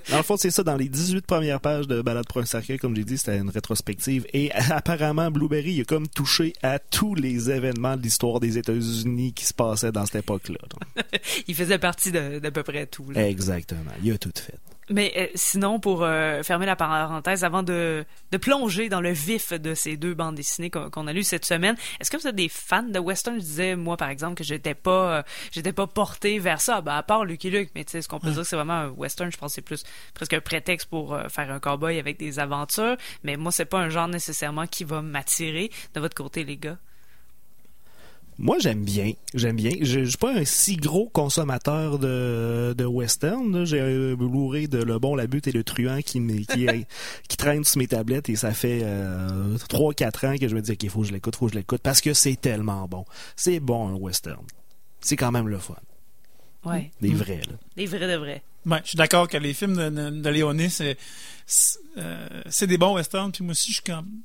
Dans le fond, c'est ça. Dans les 18 premières pages de Balade pour un cercueil, comme j'ai dit, c'était une rétrospective. Et apparemment, Blueberry il a comme touché à tous les événements de l'histoire des États-Unis qui se passaient dans cette époque-là. Il faisait partie de- d'à peu près tout. là. Exactement. Il a tout fait. Mais euh, sinon, pour euh, fermer la parenthèse, avant de, de plonger dans le vif de ces deux bandes dessinées qu'on a lues cette semaine, est-ce que vous êtes des fans de western? Je disais, moi, par exemple, que j'étais pas euh, j'étais pas porté vers ça, ben, à part Lucky Luke, mais tu sais, ce qu'on peut dire que c'est vraiment un western, je pense que c'est plus presque un prétexte pour faire un cowboy avec des aventures, mais moi, c'est pas un genre nécessairement qui va m'attirer. De votre côté, les gars? Moi, j'aime bien. J'aime bien. Je je suis pas un si gros consommateur de, de western. J'ai un Blu-ray de Le Bon, la Butte et le Truand qui, qui, traîne sur mes tablettes et ça fait euh, 3-4 ans que je me dis, OK, faut que je l'écoute, faut que je l'écoute parce que c'est tellement bon. C'est bon, un western. C'est quand même le fun. Ouais. Des vrais, là. Des vrais de vrais. ouais, je suis d'accord que les films de, de, de Léoné, c'est c'est euh, c'est des bons westerns. Puis moi aussi, je suis comme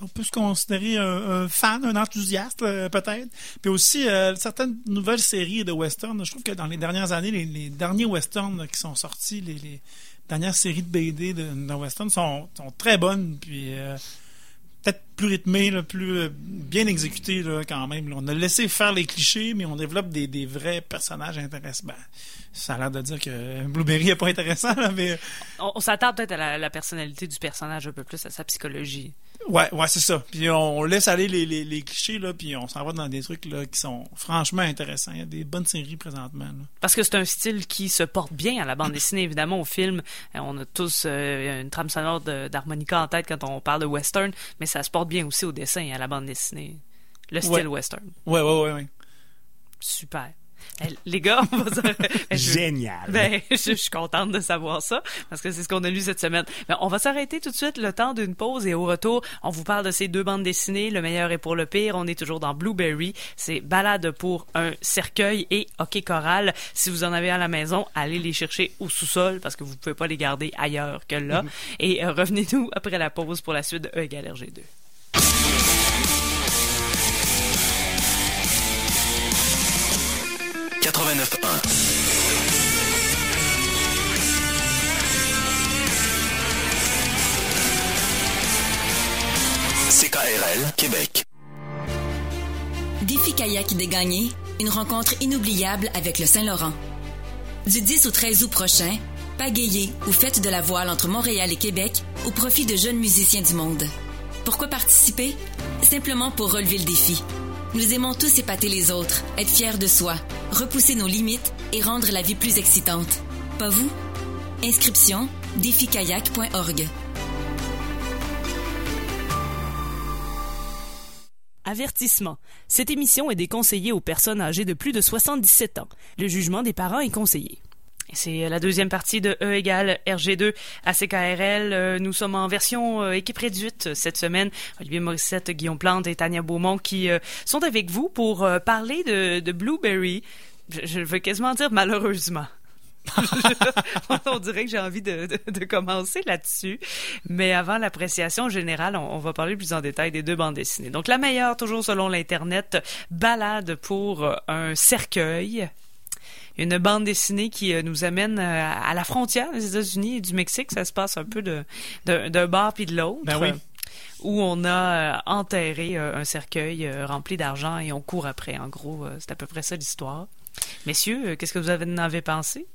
on peut se considérer un, fan, un enthousiaste euh, peut-être. Puis aussi euh, certaines nouvelles séries de westerns. Je trouve que dans les dernières années, les, derniers westerns qui sont sortis, les, dernières séries de BD de, western sont, très bonnes. Puis euh, peut-être plus rythmées, plus bien exécutées quand même. On a laissé faire les clichés, mais on développe des, vrais personnages intéressants. Ben, ça a l'air de dire que Blueberry est pas intéressant, mais On, on s'attarde peut-être à la personnalité du personnage un peu plus, à sa psychologie. Ouais, ouais, c'est ça. Puis on, on laisse aller les, les, les clichés, là, puis on s'en va dans des trucs là, qui sont franchement intéressants. Il y a des bonnes séries présentement. Là. Parce que c'est un style qui se porte bien à la bande dessinée, évidemment, au film. Euh, on a tous euh, une trame sonore d'harmonica en tête quand on parle de western, mais ça se porte bien aussi au dessin et à la bande dessinée. Le style Ouais. western. Ouais, ouais, ouais, ouais. Super. Les gars, on va dire... je- Génial. Ben, je, je suis contente de savoir ça, parce que c'est ce qu'on a lu cette semaine. Mais on va s'arrêter tout de suite le temps d'une pause et au retour, on vous parle de ces deux bandes dessinées, le meilleur et pour le pire. On est toujours dans Blueberry. C'est Balade pour un cercueil et Hockey Choral. Si vous en avez à la maison, allez les chercher au sous-sol, parce que vous pouvez pas les garder ailleurs que là. Et euh, revenez-nous après la pause pour la suite de E égale RG2. CKRL Québec. Défi kayak dégagné, une rencontre inoubliable avec le Saint-Laurent. Du 10 au 13 août prochain, pagayez ou faites de la voile entre Montréal et Québec au profit de jeunes musiciens du monde. Pourquoi participer? Simplement pour relever le défi. Nous aimons tous épater les autres, être fiers de soi, repousser nos limites et rendre la vie plus excitante. Pas vous? Inscription défikayak.org. Avertissement. Cette émission est déconseillée aux personnes âgées de plus de 77 ans. Le jugement des parents est conseillé. C'est la deuxième partie de E égale RG2 à CKRL. Euh, Nous sommes en version euh, équipe réduite cette semaine. Olivier Morissette, Guillaume Plante et Tania Beaumont qui euh, sont avec vous pour euh, parler de, Blueberry. Je, veux quasiment dire malheureusement. on dirait que j'ai envie de, de- commencer là-dessus. Mais avant l'appréciation générale, on, va parler plus en détail des deux bandes dessinées. Donc la meilleure, toujours selon l'Internet, balade pour euh, un cercueil. Une bande dessinée qui euh, nous amène euh, à la frontière des États-Unis et du Mexique. Ça se passe un peu de- de- d'un bar puis de l'autre. Ben oui. Où on a euh, enterré euh, un cercueil euh, rempli d'argent et on court après. En gros, euh, c'est à peu près ça l'histoire. Messieurs, euh, qu'est-ce que vous avez- en avez pensé?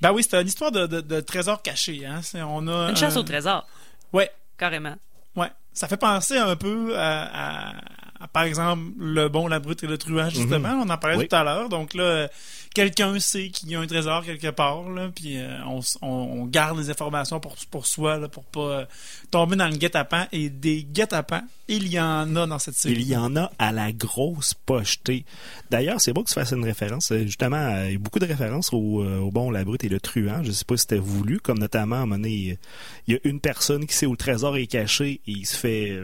Ben oui, c'était une histoire de, de, de trésor caché. Hein. C'est- On a, Une chasse euh, au trésor, Ouais, carrément. ouais. Ça fait penser un peu à, à- à, par exemple, le bon, la brute et le truand, justement. On en parlait Oui. tout à l'heure. Donc là, euh, quelqu'un sait qu'il y a un trésor quelque part, là, puis euh, on, on, garde les informations pour, pour soi, là, pour pas euh, tomber dans le guet-apens. Et des guet-apens, il y en a dans cette série. Il y en a à la grosse pochetée. D'ailleurs, c'est beau que tu fasses une référence. euh, Justement, il y a beaucoup de références au, au bon, la brute et le truand. Je sais pas si c'était voulu, comme notamment, à un moment donné, il y a une personne qui sait où le trésor est caché et il se fait...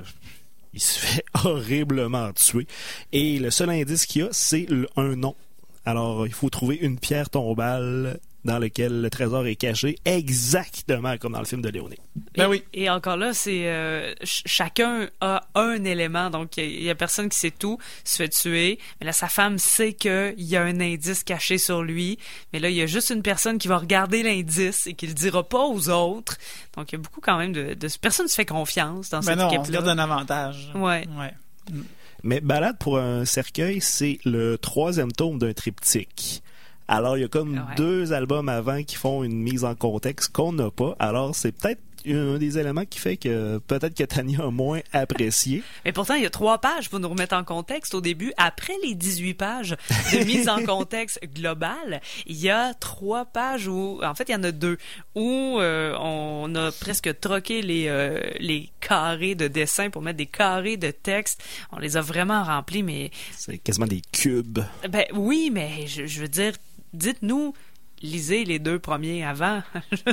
Il se fait horriblement tuer. Et le seul indice qu'il y a, c'est un nom. Alors, il faut trouver une pierre tombale dans laquelle le trésor est caché, exactement comme dans le film de Léoné. Ben et, oui. Et encore là, c'est euh, ch- chacun a un élément. Donc, il y, a- il y a personne qui sait tout, se fait tuer. Mais là, sa femme sait qu'il y a un indice caché sur lui. Mais là, il y a juste une personne qui va regarder l'indice et qui le dira pas aux autres. Donc, il y a beaucoup quand même de... de personne ne se fait confiance dans Ben cette non, on se équipe-là. garde un avantage. Ouais. Ouais. Mais Balade pour un cercueil, c'est le troisième tome d'un triptyque. Alors, il y a comme Ouais. deux albums avant qui font une mise en contexte qu'on n'a pas. Alors, c'est peut-être un des éléments qui fait que peut-être que Tania a moins apprécié. Mais pourtant, il y a trois pages pour nous remettre en contexte au début. Après les 18 pages de mise en contexte globale, il y a trois pages où, en fait, il y en a deux, où euh, on a presque troqué les, euh, les carrés de dessin pour mettre des carrés de texte. On les a vraiment remplis, mais C'est quasiment des cubes. ben oui, mais je, je veux dire, dites-nous, lisez les deux premiers avant.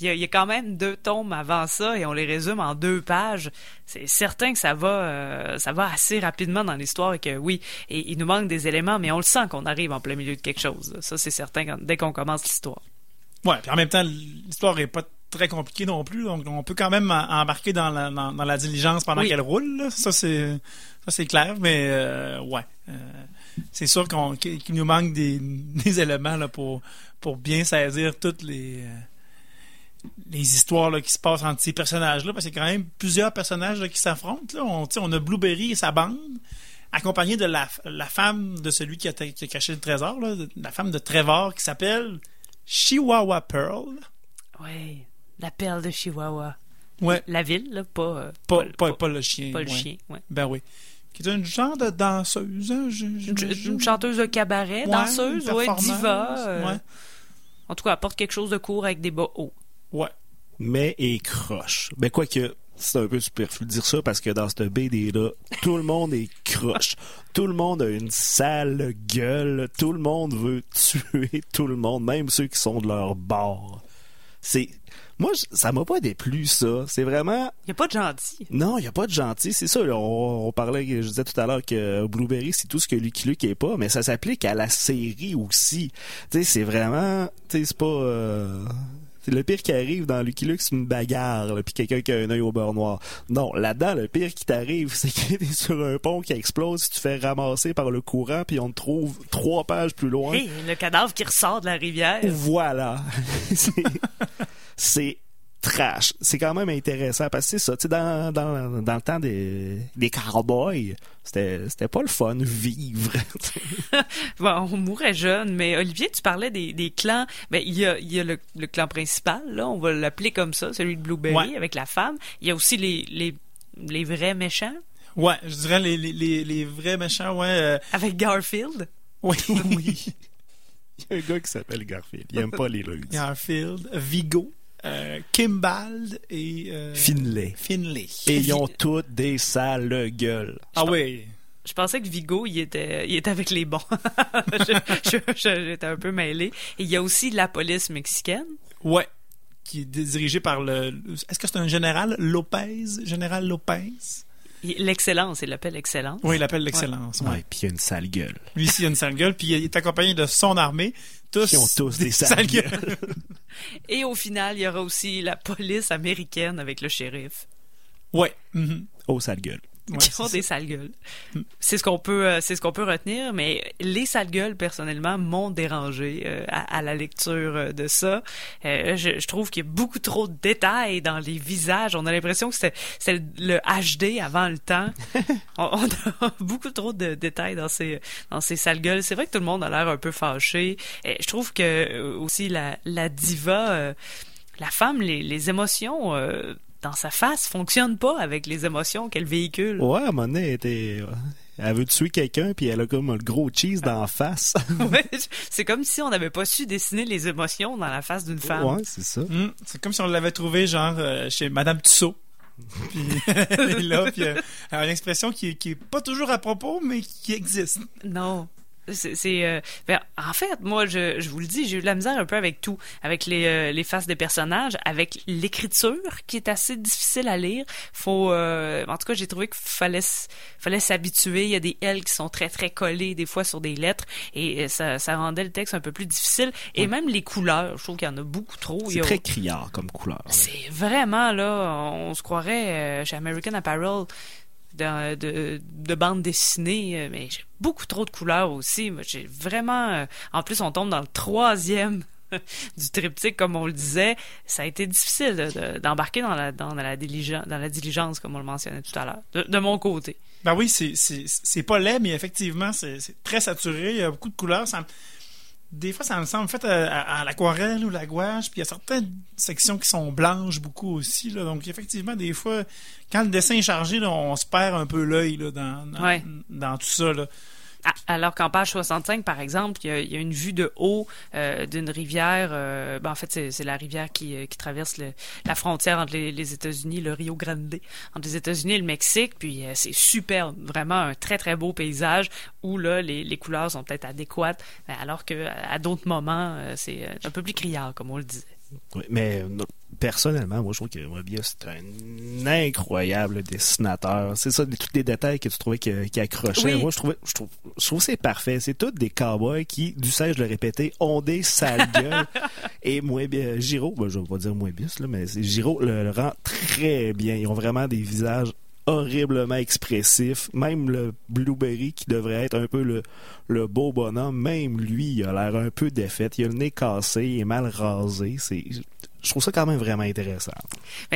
Il, y a, quand même deux tomes avant ça et on les résume en deux pages. C'est certain que ça va, euh, ça va assez rapidement dans l'histoire et que oui, et il nous manque des éléments, mais on le sent qu'on arrive en plein milieu de quelque chose. Ça, c'est certain quand- dès qu'on commence l'histoire. Ouais, puis en même temps, l'histoire est pas très compliquée non plus, donc on peut quand même embarquer dans la, dans, dans la diligence pendant Oui. qu'elle roule. là. Ça c'est ça c'est clair, mais euh, ouais, Euh, c'est sûr qu'on qu'il nous manque des, des éléments là pour pour bien saisir toutes les euh, les histoires là, qui se passent entre ces personnages-là, parce qu'il y a quand même plusieurs personnages là, qui s'affrontent. Là. On, on a Blueberry et sa bande, accompagnés de la, la femme de celui qui a, qui a caché le trésor, de- la femme de Trevor, qui s'appelle Chihuahua Pearl. Oui, la perle de Chihuahua. Ouais, La ville, là, pas, euh, pas, pas- pas, pas le chien. pas le ouais. chien. Ouais. Ben oui. Qui est une genre de danseuse. Hein, je- Une, chanteuse de cabaret, Ouais, danseuse, une ouais, diva. euh, ouais. En tout cas, apporte quelque chose de court avec des bas hauts. Ouais. mais est croche. Ben quoi que c'est un peu superflu de dire ça parce que dans cette BD là, tout le monde est croche. Tout le monde a une sale gueule. Tout le monde veut tuer tout le monde, même ceux qui sont de leur bord. C'est moi, je- ça m'a pas déplu ça. C'est vraiment Il n'y a pas de gentil. non, il y a pas de gentil. C'est ça. on, on parlait, je disais tout à l'heure que Blueberry c'est tout ce que Lucky Luke est pas, mais ça s'applique à la série aussi. Tu sais, c'est vraiment, tu sais, c'est pas. euh, le pire qui arrive dans Lucky Luke, c'est une bagarre, là, puis quelqu'un qui a un œil au beurre noir. Non, là-dedans, le pire qui t'arrive, c'est que t'es sur un pont qui explose, tu te fais ramasser par le courant, puis on te trouve trois pages plus loin. Hey, le cadavre qui ressort de la rivière. Voilà. C'est- c'est trash. C'est quand même intéressant parce que c'est ça. Tu sais, dans, dans, dans le temps des, des cowboys, c'était, c'était pas le fun vivre. Bon, on mourrait jeune, mais Olivier, tu parlais des, des clans. Ben, il y a, il y a le, le clan principal, là, on va l'appeler comme ça, celui de Blueberry Ouais. avec la femme. Il y a aussi les, les, les vrais méchants Ouais, je dirais les, les, les, les vrais méchants, ouais. euh, avec Garfield. oui, oui. Il y a un gars qui s'appelle Garfield. Il aime pas les Lutz. Garfield, Vigo, euh, Kimball et euh, Finlay. Finlay. Et ils ont toutes des sales gueules. Ah oui. Je pensais que Vigo, il était, il était avec les bons. Je- je- je- J'étais un peu mêlé. Et il y a aussi la police mexicaine. Ouais. Qui est dirigé par le. Est-ce que c'est un général Lopez? Général Lopez? L'excellence, il l'appelle excellence. Oui, il appelle l'excellence. ouais. Ouais, puis il y a une sale gueule. Lui ici, il a une sale gueule, puis il est accompagné de son armée. Tous, Qui ont tous des sales gueules. Et au final, il y aura aussi la police américaine avec le shérif. ouais. mhm. Oh, sale gueule. Ouais, qui c'est ont ça. des sales gueules. C'est ce qu'on peut, euh, c'est ce qu'on peut retenir, mais les sales gueules, personnellement, m'ont dérangé euh, à, à la lecture euh, de ça. Euh, je, je trouve qu'il y a beaucoup trop de détails dans les visages. On a l'impression que c'était c'était le HD avant le temps. on, on a beaucoup trop de détails dans ces dans ces sales gueules. C'est vrai que tout le monde a l'air un peu fâché. Et je trouve que euh, aussi la, la diva, euh, la femme, les, les émotions. Dans sa face fonctionnent pas avec les émotions qu'elle véhicule. Ouais, à un moment donné, elle, était... elle veut tuer quelqu'un, puis elle a comme le gros cheese dans la face. Ouais, c'est comme si on n'avait pas su dessiner les émotions dans la face d'une femme. ouais, c'est ça. Mhm. C'est comme si on l'avait trouvé, genre, euh, chez Madame Tussaud. Puis elle est là, puis euh, elle a une expression qui, est- qui est pas toujours à propos, mais qui existe. Non. C'est, euh, ben, en fait, moi, je, je vous le dis, j'ai eu de la misère un peu avec tout, avec les, euh, les faces des personnages, avec l'écriture qui est assez difficile à lire. Faut, euh, en tout cas, j'ai trouvé qu'il fallait, s'habituer. Il y a des L qui sont très très collés des fois sur des lettres et euh, ça, ça rendait le texte un peu plus difficile. Et même les couleurs, je trouve qu'il y en a beaucoup trop. C'est a- très criard comme couleur. C'est vraiment là, on se croirait euh, chez American Apparel de, de, de bande dessinée, euh, mais j'ai beaucoup trop de couleurs aussi. J'ai vraiment, euh, en plus, on tombe dans le troisième du triptyque, comme on le disait. Ça a été difficile de- de- d'embarquer dans la, diligence, comme on le mentionnait tout à l'heure, de, mon côté. Ben oui, c'est- pas laid, mais effectivement, c'est très saturé. Il y a beaucoup de couleurs. Des fois, ça me semble fait à, à- à l'aquarelle ou la gouache. Puis il y a certaines sections qui sont blanches beaucoup aussi. Là. Donc, effectivement, des fois, quand le dessin est chargé, là, on se perd un peu l'œil dans, dans, Ouais. dans tout ça. Là. Ah, Alors qu'en page 65, par exemple, il y a, il y a une vue de haut euh, d'une rivière. euh, ben, en fait, c'est la rivière qui, euh, qui traverse le- la frontière entre les, États-Unis, le Rio Grande, entre les États-Unis et le Mexique. Puis euh, c'est superbe, vraiment un très très beau paysage où là les, les couleurs sont peut-être adéquates, alors que à d'autres moments euh, c'est euh, un peu plus criard, comme on le disait. Oui, mais non, personnellement, moi, je trouve que Mobius, c'est un incroyable dessinateur. C'est ça, des- tous les détails que tu trouvais qui, qui accrochaient. Oui. Moi, je trouvais, je trouve, je trouve que c'est parfait. C'est tous des cowboys qui, du sais de le répéter, ont des sales gueules. Et Moebius, Giro, ben, je vais pas dire Moebius, là, mais Giro le, le rend très bien. Ils ont vraiment des visages horriblement expressifs. Même le Blueberry, qui devrait être un peu le, le beau bonhomme, même lui, il a l'air un peu défaite. Il a le nez cassé, il est mal rasé. C'est, je trouve ça quand même vraiment intéressant.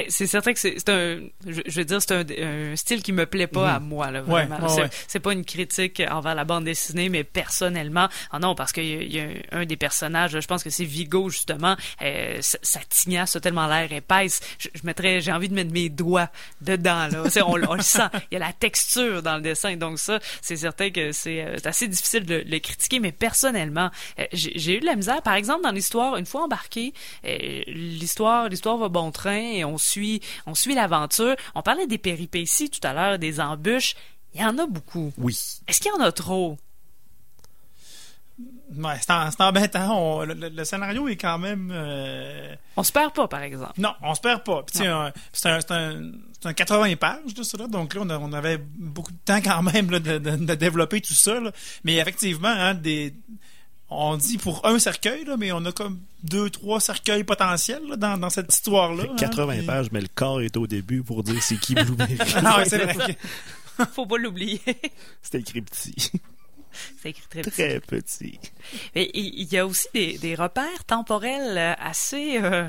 C'est certain que c'est un, je, je veux dire, c'est un, un style qui me plaît pas à moi, là, vraiment. ouais, c'est, ouais. c'est pas une critique envers la bande dessinée, mais personnellement, ah non, parce qu'il y a, il y a un, des personnages, je pense que c'est Vigo, justement, euh, sa, sa tignasse a tellement l'air épaisse, je, je mettrais, j'ai envie de mettre mes doigts dedans, là. On, on le sent. Il y a la texture dans le dessin, donc ça, c'est certain que c'est, euh, assez difficile de le critiquer, mais personnellement, euh, j'ai, j'ai eu de la misère. Par exemple, dans l'histoire, une fois embarqué, euh, l'histoire, l'histoire va bon train et on suit, on suit l'aventure. On parlait des péripéties tout à l'heure, des embûches. Il y en a beaucoup. Oui. Est-ce qu'il y en a trop? Ouais, c'est embêtant. On- le, le- le scénario est quand même. euh, On se perd pas, par exemple. Non, on se perd pas. C'est un, c'est un, c'est un 80 pages, de ça, là. Donc là, on, a- on avait beaucoup de temps quand même là, de, de- de développer tout ça. là. Mais effectivement, hein, des, on dit pour un cercueil, là, mais on a comme deux, trois cercueils potentiels là, dans, dans cette histoire-là. hein. 80 Puis- pages, mais le corps est au début pour dire c'est qui Blueberry. Ouais, c'est vrai. Faut pas l'oublier. C'est écrit petit. c'est écrit très petit. Très petit. Mais il y a aussi des, des repères temporels assez, euh,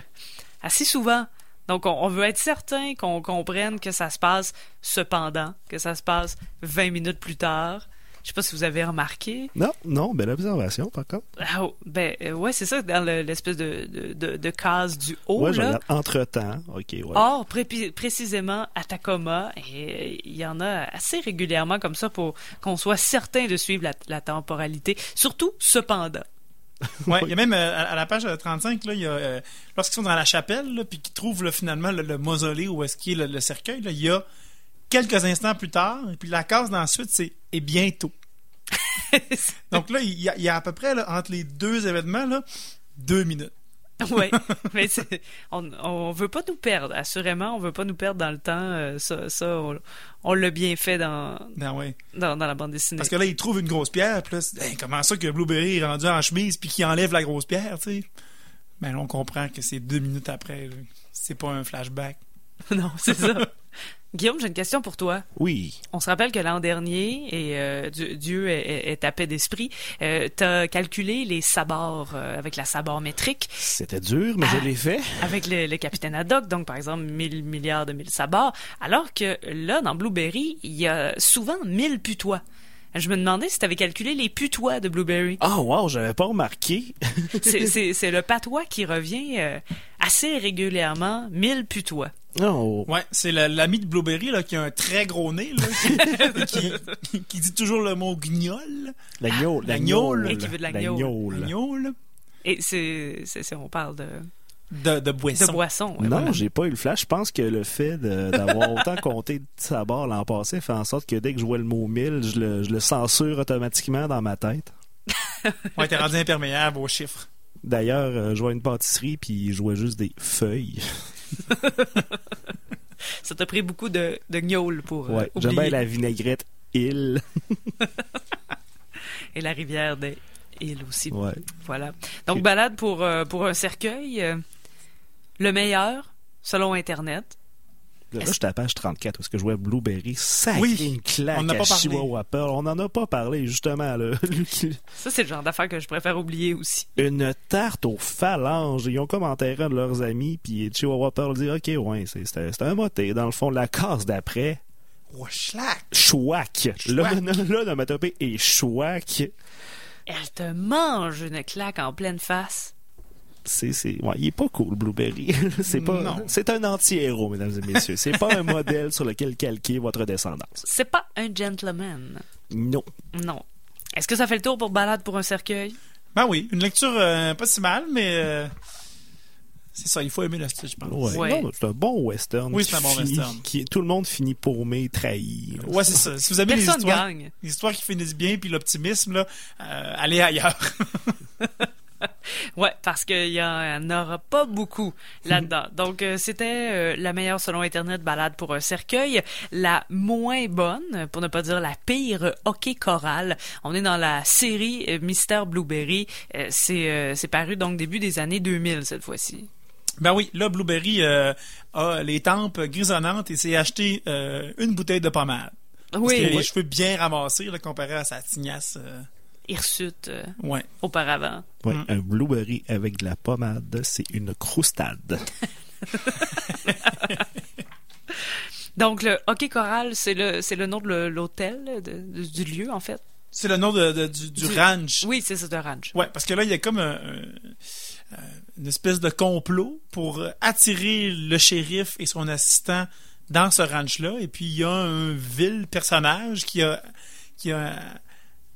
assez souvent. Donc, on, on veut être certain qu'on comprenne que ça se passe cependant, que ça se passe 20 minutes plus tard. Je sais pas si vous avez remarqué. Non, non, belle observation, par contre. Ah, oh, ben, euh, ouais, c'est ça, dans le- l'espèce de, de, de, de case du haut, ouais, là. entre-temps. OK, ouais. Or, pré- précisément à Tacoma, et euh, il y en a assez régulièrement comme ça pour qu'on soit certain de suivre la, la temporalité. Surtout, cependant. Ouais, il y a même euh, à, à la page euh, 35, là, il y a, euh, lorsqu'ils sont dans la chapelle, là, puis qu'ils trouvent là, finalement le, le mausolée où est-ce qu'il y a le, le cercueil, là, il y a quelques instants plus tard, et puis la case d'ensuite, c'est et bientôt. Donc là, il y a, il y a à peu près là, entre les deux événements là, deux minutes. Oui, mais on, on veut pas nous perdre, assurément, on veut pas nous perdre dans le temps. euh, ça, ça on, on l'a bien fait dans, Ben ouais. dans, dans la bande dessinée. Parce que là, il trouve une grosse pierre, puis là, Hey, comment ça que Blueberry est rendu en chemise puis qu'il enlève la grosse pierre, tu sais? Ben là, on comprend que c'est deux minutes après. C'est pas un flashback. non, c'est ça. Guillaume, j'ai une question pour toi. Oui. On se rappelle que l'an dernier, et euh, Dieu, est, est- est à paix d'esprit, euh, t'as calculé les sabords euh, avec la sabord métrique, C'était dur, mais je l'ai fait. avec le, le capitaine Haddock, donc par exemple 1000 milliards de mille sabords, alors que là, dans Blueberry, il y a souvent 1000 putois. Je me demandais si t'avais calculé les putois de Blueberry. Ah, wow, j'avais pas remarqué. C'est le patois qui revient euh, assez régulièrement, 1000 putois. Oh. Ouais, c'est l'ami de Blueberry là, qui a un très gros nez, là, qui, qui- qui dit toujours le mot guignol. La gnôle. La La gnôle. gnôle. Et qui veut de Et c'est, on parle de, de, de boisson. de boisson. ouais, Non, voilà. j'ai pas eu le flash. Je pense que le fait d'avoir autant compté de sabords l'an passé fait en sorte que dès que je vois le mot 1000, je le, je le censure automatiquement dans ma tête. Ouais, t'es rendu imperméable aux chiffres. D'ailleurs, euh, je vois une pâtisserie puis je vois juste des feuilles. Ça t'a pris beaucoup de, de gnôle pour euh, Ouais, j'aime oublier. bien la vinaigrette île. Et la rivière des îles aussi. Ouais. Voilà. Donc, balade pour, euh, pour un cercueil. euh, le meilleur, selon Internet. Là, je suis à la page 34 parce que je vois Blueberry sacré Oui, une claque on a à pas parlé. Chihuahua Pearl. On en a pas parlé, justement. Là. Ça, c'est le genre d'affaire que je préfère oublier aussi. une tarte aux phalanges. Ils ont comme enterré un de leurs amis, puis Chihuahua Pearl dit OK, ouais, c'est- un moté. Dans le fond, la case d'après, Washlack! chouac. Là, là, l'onomatopée est chouac. Elle te mange une claque en pleine face. C'est, c'est, ouais, il est pas cool, Blueberry. c'est pas, Non. c'est un anti-héros, mesdames et messieurs. C'est pas un modèle sur lequel calquer votre descendance. C'est pas un gentleman. Non. Non. Est-ce que ça fait le tour pour balade pour un cercueil? Ben oui, une lecture euh, pas si mal, mais euh, c'est ça, il faut aimer le style, je pense. Ouais. Ouais. Non, c'est un bon western. Oui, c'est un bon finit- western. Qui, tout le monde finit paumé, trahi. Ouais, c'est ça. Si vous aimez les Personne histoires, gagne. les histoires qui finissent bien puis l'optimisme, là, euh, allez ailleurs. Ouais, parce qu'il y en aura pas beaucoup là-dedans. Donc, euh, c'était euh, la meilleure selon Internet balade pour un cercueil. La moins bonne, pour ne pas dire la pire, hockey choral. On est dans la série euh, Mystère Blueberry. Euh, c'est c'est paru donc début des années 2000 cette fois-ci. Ben oui, là, Blueberry a les tempes grisonnantes et s'est acheté une bouteille de pommade. Parce qu'il a les Oui, cheveux bien ramassés, là, comparé à sa tignasse. Hirsute euh, Ouais. auparavant. Ouais, Mm. Un Blueberry avec de la pommade, c'est une croustade. Donc, le hockey choral, c'est le, c'est le nom de l'hôtel, du lieu, en fait? C'est le nom de, de- du, du Du- ranch. Oui, c'est ça, de ranch. Ouais, parce que là, il y a comme un- un- une espèce de complot pour attirer le shérif et son assistant dans ce ranch-là. Et puis, il y a un vil personnage qui a, qui a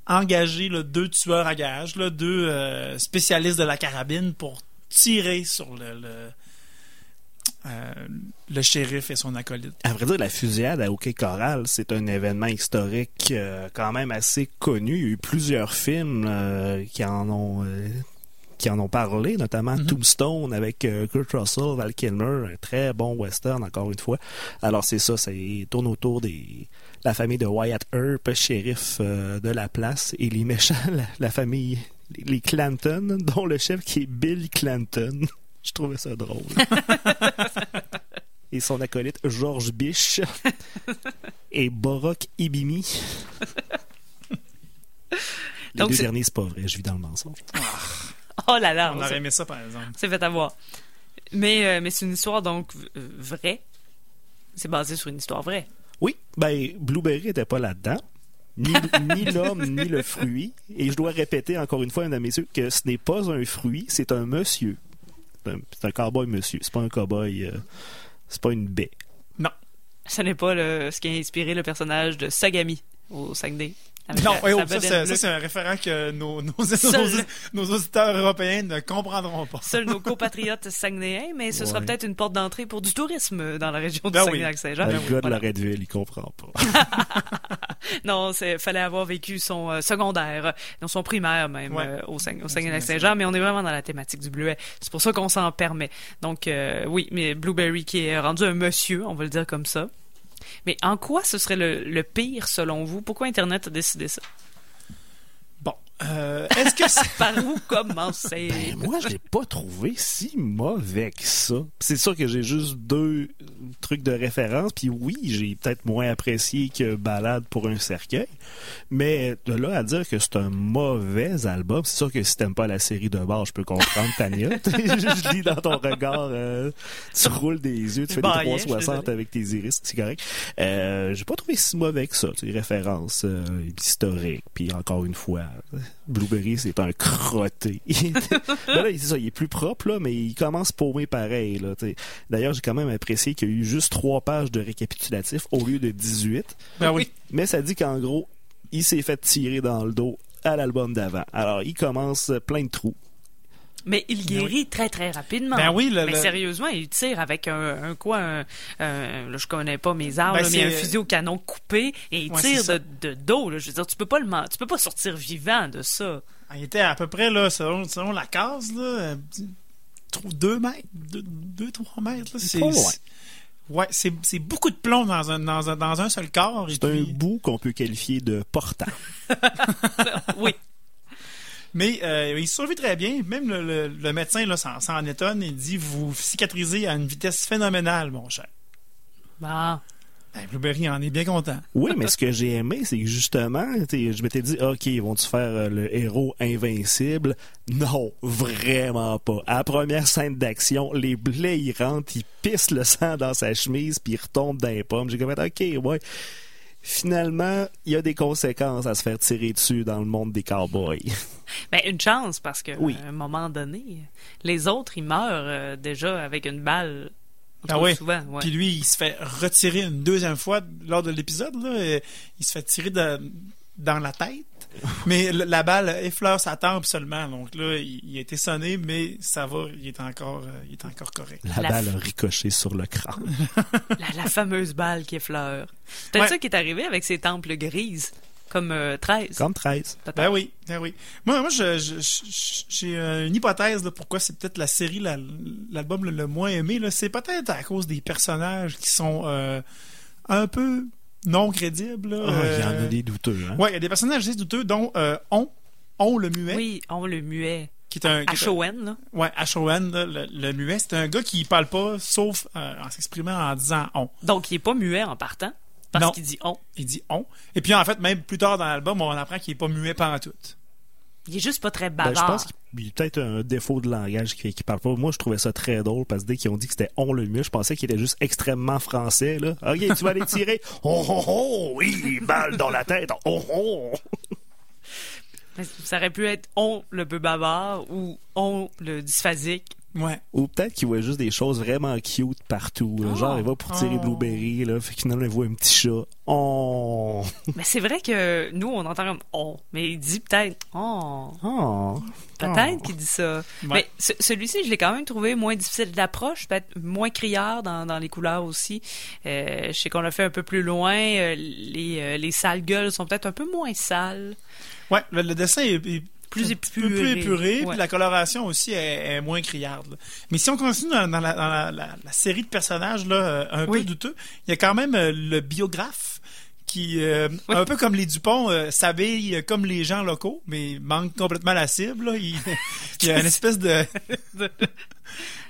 engagé là, deux tueurs à gages, là, deux euh, spécialistes de la carabine pour tirer sur le, le, euh, le shérif et son acolyte. À vrai dire, la fusillade à Hockey Corral, c'est un événement historique euh, quand même assez connu. Il y a eu plusieurs films qui en ont qui en ont parlé, notamment Mhm. Tombstone avec euh, Kurt Russell, Val Kilmer, un très bon western encore une fois. Alors c'est ça, ça tourne autour des la famille de Wyatt Earp, shérif euh, de la place, et les méchants, la, la famille les Clanton, dont le chef qui est Bill Clanton. Je trouvais ça drôle. et son acolyte George Biche et Borok Ibimi. Les Donc, deux c'est- derniers, c'est pas vrai, je vis dans le mensonge. Oh là là, On on aurait aimé ça, par exemple. s'est fait avoir. Mais, euh, mais c'est une histoire, donc, euh, vraie. C'est basé sur une histoire vraie. Oui, ben, Blueberry était pas là-dedans. Ni, ni l'homme, ni le fruit. Et je dois répéter encore une fois, mesdames et messieurs, que ce n'est pas un fruit, c'est un monsieur. C'est un, c'est un cowboy monsieur. C'est pas un cowboy. euh, c'est pas une baie. Non. Ce n'est pas le, ce qui a inspiré le personnage de Sagami au Saguenay. Non, oui, ça, c'est, bleue. ça, c'est un référent que nos, nos, nos, Seul. nos auditeurs européens ne comprendront pas. Seuls nos compatriotes saguenayens, mais ce sera peut-être une porte d'entrée pour du tourisme dans la région du Ben oui. Saguenay-Lac-Saint-Jean. le gars de Voilà. la Redville, il comprend pas. Non, c'est fallait avoir vécu son euh, secondaire, non son primaire même Ouais. euh, au, Saguenay- au Saguenay-Lac-Saint-Jean, mais on est vraiment dans la thématique du bleuet. C'est pour ça qu'on s'en permet. Donc euh, oui, mais Blueberry qui est rendu un monsieur, on va le dire comme ça. Mais en quoi ce serait le, pire selon vous? Pourquoi Internet a décidé ça? Euh, est-ce que c'est... Par où commencer? Ben, moi, je l'ai pas trouvé si mauvais que ça. C'est sûr que j'ai juste deux trucs de référence, puis oui, j'ai peut-être moins apprécié que Balade pour un cercueil, mais de là à dire que c'est un mauvais album, c'est sûr que si t'aimes pas la série de bord, je peux comprendre, Tania. je lis dans ton regard, euh, tu roules des yeux, tu fais des Baillet, je suis 360 désolé. avec tes iris, c'est correct. Euh, j'ai pas trouvé si mauvais que ça, tu sais, références euh, historiques, puis encore une fois, Blueberry, c'est un crotté. Ben là, ça, il est plus propre, là, mais il commence paumé pareil. Là. D'ailleurs, j'ai quand même apprécié qu'il y a eu juste trois pages de récapitulatif au lieu de 18. Ben oui. Mais ça dit qu'en gros, il s'est fait tirer dans le dos à l'album d'avant. Alors, il commence plein de trous. Mais il guérit très très rapidement. Ben oui, le- mais le- sérieusement, il tire avec un, un quoi, un, un- là, je connais pas mes armes, Ben, là, mais un c'est- fusil au canon coupé et il Ouais, tire de, de dos. Là. Je veux dire, tu peux pas le, tu peux pas sortir vivant de ça. Il était à peu près, là, selon, selon la case, là, euh, trou- deux mètres, deux, deux, trois mètres. Là, c'est, Pas loin. c'est- Ouais, c'est, c'est beaucoup de plomb dans un, dans un, dans un seul corps. C'est un bout qu'on peut qualifier de portant. oui. Mais euh, il survit très bien. Même le, le- le médecin là, s'en, étonne. Il dit Vous cicatrisez à une vitesse phénoménale, mon cher. Bon. Ben, Blueberry en est bien content. Oui, mais ce que j'ai aimé, c'est que justement, je m'étais dit, OK, vont-tu faire euh, le héros invincible? Non, vraiment pas. À la première scène d'action, les blés, ils rentrent, ils pissent le sang dans sa chemise, puis ils retombent dans les pommes. J'ai comme, OK, ouais. Finalement, il y a des conséquences à se faire tirer dessus dans le monde des cowboys. Ben, une chance, parce que Oui. à un moment donné, les autres, ils meurent euh, déjà avec une balle. Ah ouais. souvent, ouais. Puis lui, il se fait retirer une deuxième fois lors de l'épisode. Là, il se fait tirer de- dans la tête. Mais la balle effleure sa tempe seulement. Donc là, il, il a été sonné, mais ça va. Il est encore, euh, il est encore correct. La, La balle f- a ricoché sur le crâne. La, la fameuse balle qui effleure. Peut-être Ouais. ça qui est arrivé avec ses temples grises, comme euh, 13. Comme 13. peut-être. Ben oui, ben oui. Moi, moi je- je- je- j'ai euh, une hypothèse de pourquoi c'est peut-être la série, la- l'album le, le moins aimé. là. C'est peut-être à cause des personnages qui sont euh, un peu non crédibles. là. Ah, Il y en a Euh, des douteux. Hein? Ouais, il y a des personnages assez douteux, dont euh, On, On le muet, Oui, on le muet. qui est un... qui est un- H-O-N, là. Ouais, H-O-N, là, le, le muet, c'est un gars qui parle pas, sauf euh, en s'exprimant en disant on. Donc, il est pas muet en partant, parce Non. qu'il dit on. Il dit on. Et puis, en fait, même plus tard dans l'album, on apprend qu'il est pas muet pendant tout. Il est juste pas très Ben, bavard. je pense qu'il y a peut-être un défaut de langage qui parle pas. Moi, je trouvais ça très drôle parce que dès qu'ils ont dit que c'était on le mieux, je pensais qu'il était juste extrêmement français. Là. Ok, tu vas aller tirer. Oh, oh, oh, oui, balle dans la tête. Oh, oh. Ça aurait pu être on le peu bavard ou on le dysphasique. Ouais. Ou peut-être qu'il voit juste des choses vraiment cute partout. là. Oh. Genre, il va pour tirer Oh. Blueberry, là, fait qu'il il voit un petit chat. Oh, Mais c'est vrai que nous, on entend comme on. Mais il dit peut-être on. oh. Peut-être Oh. qu'il dit ça. Ouais. Mais ce- celui-ci, je l'ai quand même trouvé moins difficile d'approche, peut-être moins criard dans, dans les couleurs aussi. Euh, je sais qu'on l'a fait un peu plus loin. euh, les, euh, les sales gueules sont peut-être un peu moins sales. Ouais, le, le dessin est, est Plus épuré. plus épuré, Ouais. puis la coloration aussi est, est moins criarde. là. Mais si on continue dans, dans la, dans la- la- la série de personnages là, euh, un Oui. peu douteux, il y a quand même euh, le biographe qui, euh, Oui. un peu comme les Dupont, euh, s'habille comme les gens locaux, mais manque complètement la cible. là. Il, il y a une espèce de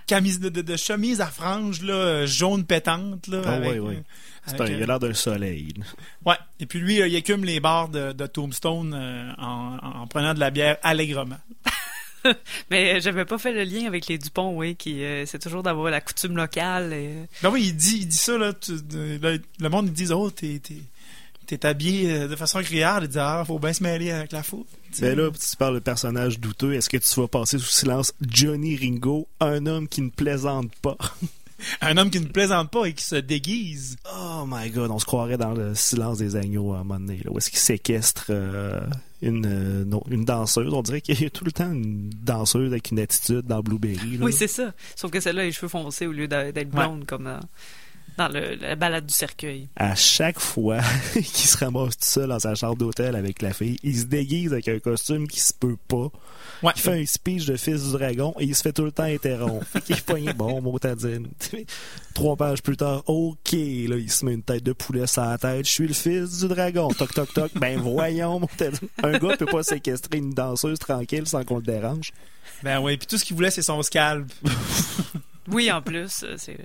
camise de, de- de chemise à franges là, jaune pétante. Là, Ah avec, oui, oui. C'est un, il a euh, l'air d'un soleil. Ouais. Et puis lui, euh, il écume les bars de, de Tombstone euh, en, en prenant de la bière allègrement. Mais j'avais pas fait le lien avec les Dupont, oui, qui euh, c'est toujours d'avoir la coutume locale. et- Ben oui, il dit, il dit ça, là, tu- de- là, le monde, il dit, oh, t'es, t'es, t'es habillé de façon criarde. Il dit, ah, faut bien se mêler avec la sais. Mais là, tu parles de personnage douteux. Est-ce que tu vas passer sous silence Johnny Ringo, un homme qui ne plaisante pas? Un homme qui ne plaisante pas et qui se déguise. Oh my god, on se croirait dans le silence des agneaux à un moment donné, là, où est-ce qu'il séquestre euh, une, euh, non, une danseuse. On dirait qu'il y a tout le temps une danseuse avec une attitude dans Blueberry. là. Oui, c'est ça. Sauf que celle-là a les cheveux foncés au lieu d'être blonde comme dans, dans le- la balade du cercueil. à chaque fois qu'il se ramasse tout seul dans sa chambre d'hôtel avec la fille, il se déguise avec un costume qui se peut pas. Ouais. Il fait un speech de fils du dragon et il se fait tout le temps interrompre. Est pogné, bon, motadine. Trois pages plus tard, OK, là, il se met une tête de poulet sur la tête. Je suis le fils du dragon. Toc, toc, toc. Ben, voyons, motadine. Un gars peut pas séquestrer une danseuse tranquille sans qu'on le dérange. Ben oui, puis tout ce qu'il voulait, c'est son scalp. Oui, en plus, c'est.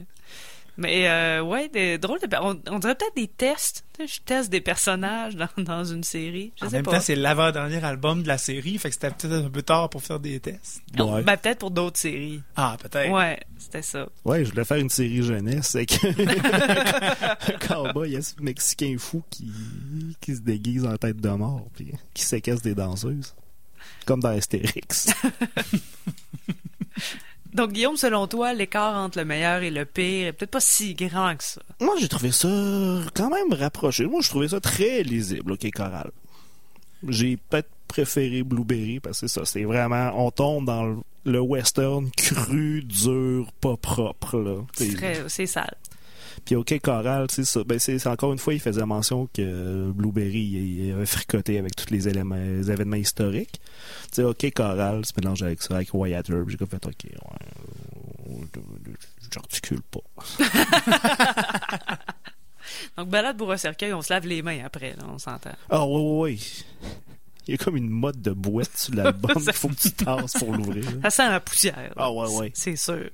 Mais euh, ouais, des drôles de. On, on dirait peut-être des tests. Je teste des personnages dans, dans une série. Je En sais même pas. temps, c'est l'avant-dernier album de la série, fait que c'était peut-être un peu tard pour faire des tests. Ouais. ben, peut-être pour d'autres séries. Ah, peut-être. Ouais, c'était ça. Ouais, je voulais faire une série jeunesse avec un cowboy mexicain fou qui, qui se déguise en tête de mort puis qui séquestre des danseuses. Comme dans Astérix. Donc, Guillaume, selon toi, l'écart entre le meilleur et le pire est peut-être pas si grand que ça? Moi, j'ai trouvé ça quand même rapproché. Moi, je trouvais ça très lisible, OK, Coral? J'ai peut-être préféré Blueberry parce que c'est ça, c'est vraiment, on tombe dans le, le western cru, dur, pas propre, C'est sale. Puis OK Coral, c'est ça. Ben c'est encore une fois, il faisait mention que Blueberry il, il avait fricoté avec tous les éléments, les événements historiques. Tu sais, OK Coral, se mélange avec ça, avec Wyatt Earp. J'ai comme fait OK, ouais, euh, j'articule pas. Donc, balade pour un cercueil, on se lave les mains après, là, on s'entend. Ah oui, oui, oui. Il y a comme une mode de boîte sur l'album qu'il faut que tu tasses pour l'ouvrir. Ça sent la poussière. Ah ouais, ouais. C'est sûr.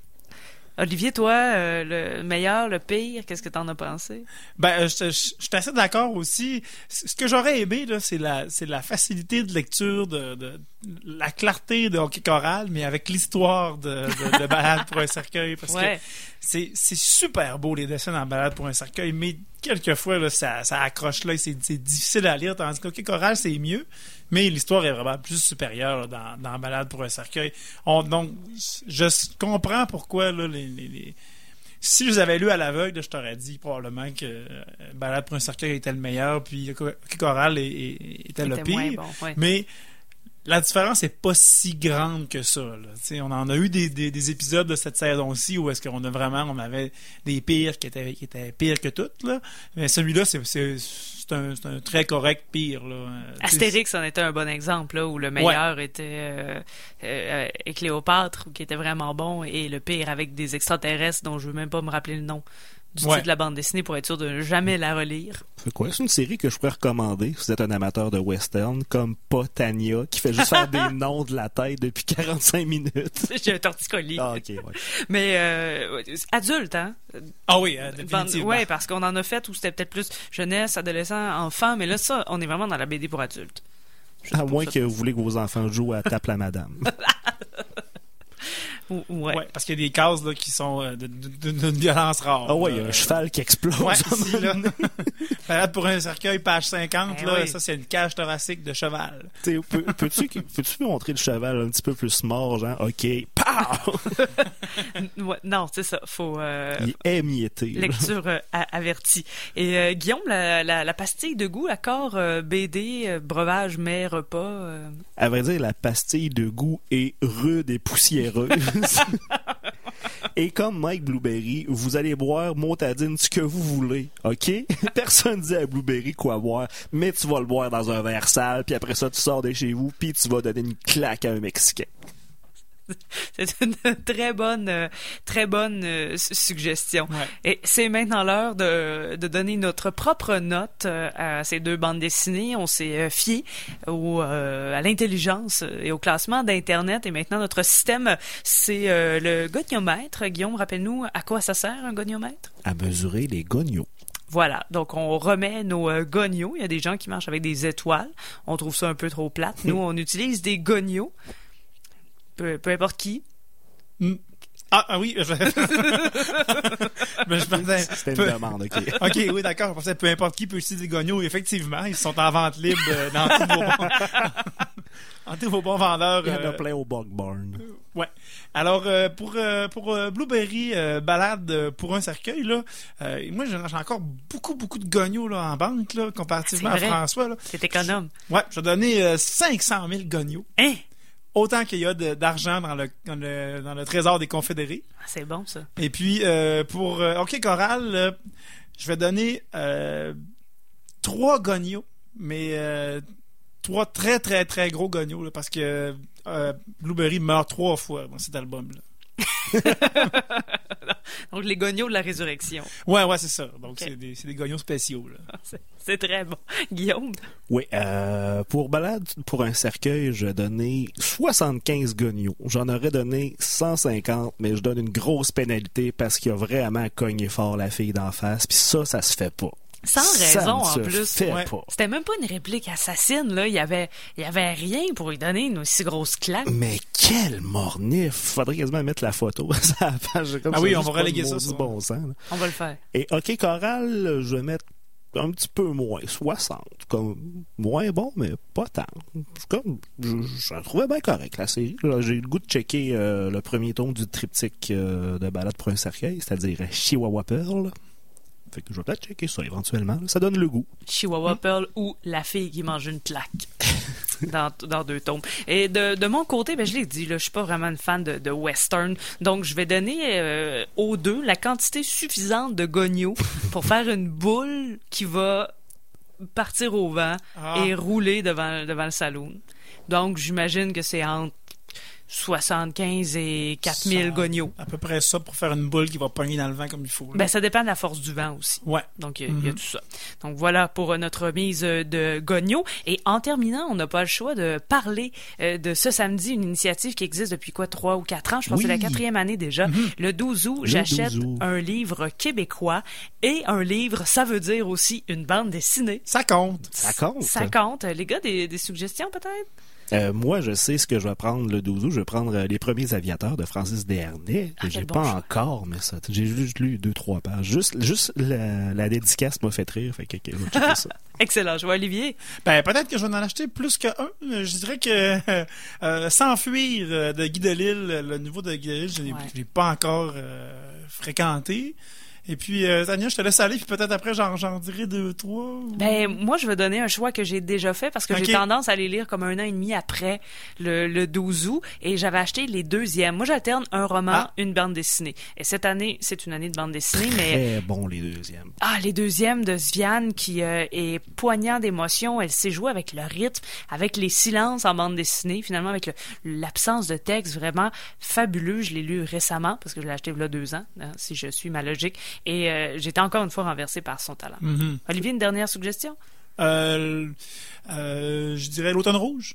Olivier, toi, euh, le meilleur, le pire, qu'est-ce que t'en as pensé? Ben, euh, je suis assez d'accord aussi. Ce que j'aurais aimé, c'est la, c'est la facilité de lecture, de la clarté de Hockey Choral, mais avec l'histoire de, de, de Balade pour un cercueil. Parce Ouais. que c'est, super beau, les dessins dans Balade pour un cercueil, mais quelquefois, là, ça, ça accroche là et c'est, difficile à lire, tandis que Hockey Choral, c'est mieux, mais l'histoire est vraiment plus supérieure là, dans, dans Balade pour un cercueil. On, donc, je comprends pourquoi, là, les, les- les- si je les avais lus à l'aveugle, je t'aurais dit probablement que euh, Balade pour un cercueil était le meilleur, puis est- est- était le pire. moins bon, ouais. Mais la différence est pas si grande que ça. Là. On en a eu des, des, des épisodes de cette saison-ci où est-ce qu'on a vraiment on avait des pires qui étaient, qui étaient pires que toutes. Là. Mais celui-là, c'est, c'est, c'est un, c'est un très correct pire. Là. Euh, Astérix en était un bon exemple, là, où le meilleur était euh, euh, et Cléopâtre, qui était vraiment bon, et le pire avec des extraterrestres dont je veux même pas me rappeler le nom du Ouais. titre de la bande dessinée pour être sûr de ne jamais la relire. C'est quoi? C'est une série que je pourrais recommander si vous êtes un amateur de western, comme Potania, qui fait juste faire des noms de la tête depuis 45 minutes. J'ai un torticolis. Ah, ok, ouais. Mais euh, adulte, hein? Ah oui, euh, Bande- définitivement. ouais, parce qu'on en a fait où c'était peut-être plus jeunesse, adolescent, enfant, mais là, ça, on est vraiment dans la BD pour adultes. Juste À pour moins ça. que vous voulez que vos enfants jouent à Tape la Madame. Ou- Ouais. Ouais, parce qu'il y a des cases là, qui sont euh, d'une violence rare. Ah ouais, il y a un cheval qui explose. Ouais, ici, là. Balade pour un cercueil, page 50, Eh là, oui. ça c'est une cage thoracique de cheval. T'sais, peux- Peux-tu peux-tu montrer le cheval un petit peu plus mort, genre, OK! Non, c'est ça. Faut euh, Il est lecture euh, avertie. Et euh, Guillaume, la, la, la pastille de goût, accord BD, breuvage, mais repas. À vrai dire, la pastille de goût est rude et poussiéreuse. et comme Mike Blueberry, vous allez boire motadine ce que vous voulez, OK? Personne dit à Blueberry quoi boire, mais tu vas le boire dans un verre sale, puis après ça, tu sors de chez vous, puis tu vas donner une claque à un Mexicain. C'est une très bonne, euh, très bonne euh, su- suggestion. Ouais. Et c'est maintenant l'heure de, de donner notre propre note euh, à ces deux bandes dessinées. On s'est fié au, euh, à l'intelligence et au classement d'Internet. Et maintenant, notre système, c'est euh, le goniomètre. Guillaume, rappelle-nous à quoi ça sert un goniomètre? À mesurer les gognos. Voilà, donc on remet nos euh, gognos. Il y a des gens qui marchent avec des étoiles. On trouve ça un peu trop plate. Nous, on utilise des gognos. Peu, peu importe qui. Ah, ah oui, je... Mais je pensais... C'était une peu- demande, OK? Ok, oui, d'accord. Je pensais que peu importe qui peut utiliser des gognos. Effectivement, ils sont en vente libre euh, dans tous vos... Hantez vos bons vendeurs. Il y en a euh, plein au Bog Barn. Ouais. Alors euh, pour euh, pour euh, Blueberry euh, balade euh, pour un cercueil là, euh, moi j'ai j'ai encore beaucoup beaucoup de gognos là en banque là comparativement à. François là. C'est économe. Ouais, je vais donner euh, 500 000 gognos, Hein? Autant qu'il y a d'argent dans le, dans le dans le trésor des confédérés. Ah, C'est bon, ça. Et puis euh, pour euh, OK Coral, euh, je vais donner trois gognos, mais trois très très très gros gognos là, parce que Blueberry meurt trois fois dans cet album là. Donc, les gognos de la résurrection. Ouais, ouais, c'est ça. Donc, c'est des, des spéciaux. Là. C'est- très bon. Guillaume? Oui, euh, pour balade pour un cercueil, je vais donner 75 gognos. J'en aurais donné 150, mais je donne une grosse pénalité parce qu'il a vraiment cogné fort la fille d'en face. Puis ça, ça se fait pas. Sans Ça raison, ne en se plus. fait Ouais. pas. C'était même pas une réplique assassine, là. Il y avait, il y avait rien pour lui donner une aussi grosse claque. Mais quel mornif! Faudrait quasiment mettre la photo. Comme Ah oui, ça, on va reléguer ça sur- bon sens. là. On va le faire. Et OK Coral, je vais mettre un petit peu moins, 60. Comme moins bon, mais pas tant. Comme, je, je la trouvais bien correct, la série. J'ai eu le goût de checker euh, le premier tome du triptyque euh, de Balade pour un cercueil, c'est-à-dire Chihuahua Pearl. Fait que je vais peut-être checker ça éventuellement. Ça donne le goût. Chihuahua Pearl ou La fille qui mange une claque. dans, dans deux tomes. Et de, de mon côté, ben, je l'ai dit, là, je suis pas vraiment une fan de, de western. Donc, je vais donner euh, aux deux la quantité suffisante de gognos pour faire une boule qui va partir au vent Ah. et rouler devant, devant le saloon. Donc, j'imagine que c'est entre 75 et 4000 Ça- gognos. À peu près ça pour faire une boule qui va pogner dans le vent comme il faut. là. Ben, ça dépend de la force du vent aussi. ouais. Donc, il y, a- y a tout ça. Donc, voilà pour euh, notre mise euh, de Gogno. Et en terminant, on n'a pas le choix de parler euh, de ce samedi, une initiative qui existe depuis quoi, trois ou quatre ans? Je pense que c'est la quatrième année déjà. Le 12 août, j'achète 12 août. un livre québécois et un livre, ça veut dire aussi une bande dessinée. Ça compte. Ça compte. Ça compte. Les gars, des, des suggestions peut-être? Euh, moi, je sais ce que je vais prendre le 12 août. Je vais prendre euh, Les Premiers Aviateurs de Francis Desharnais. Ah, que j'ai bon pas choix. encore, mais ça, j'ai juste lu deux, trois pages. Juste, juste la, la dédicace m'a fait rire. Fait que, ça. Excellent. Je vois Olivier. Ben, peut-être que je vais en acheter plus qu'un. Je dirais que euh, S'enfuir euh, de Guy Delisle, le niveau de Guy Delisle, je l'ai Ouais. je l'ai pas encore euh, fréquenté. Et puis, euh, Tania, je te laisse aller, puis peut-être après, j'en, j'en dirai deux, trois. ou- Ben, moi, je vais donner un choix que j'ai déjà fait parce que j'ai tendance à les lire comme un an et demi après le, le 12 août et j'avais acheté les deuxièmes. Moi, j'alterne un roman, Ah. une bande dessinée. Et cette année, c'est une année de bande dessinée, mais Très bon, les deuxièmes. ah, les deuxièmes de Sviane qui euh, est poignant d'émotion. Elle sait jouer avec le rythme, avec les silences en bande dessinée, finalement avec l'absence de texte vraiment fabuleux. Je l'ai lu récemment parce que je l'ai acheté il y a deux ans, hein, si je suis ma logique. Et euh, j'étais encore une fois renversé par son talent. Mhm. Olivier, une dernière suggestion? Euh, euh, je dirais l'automne rouge.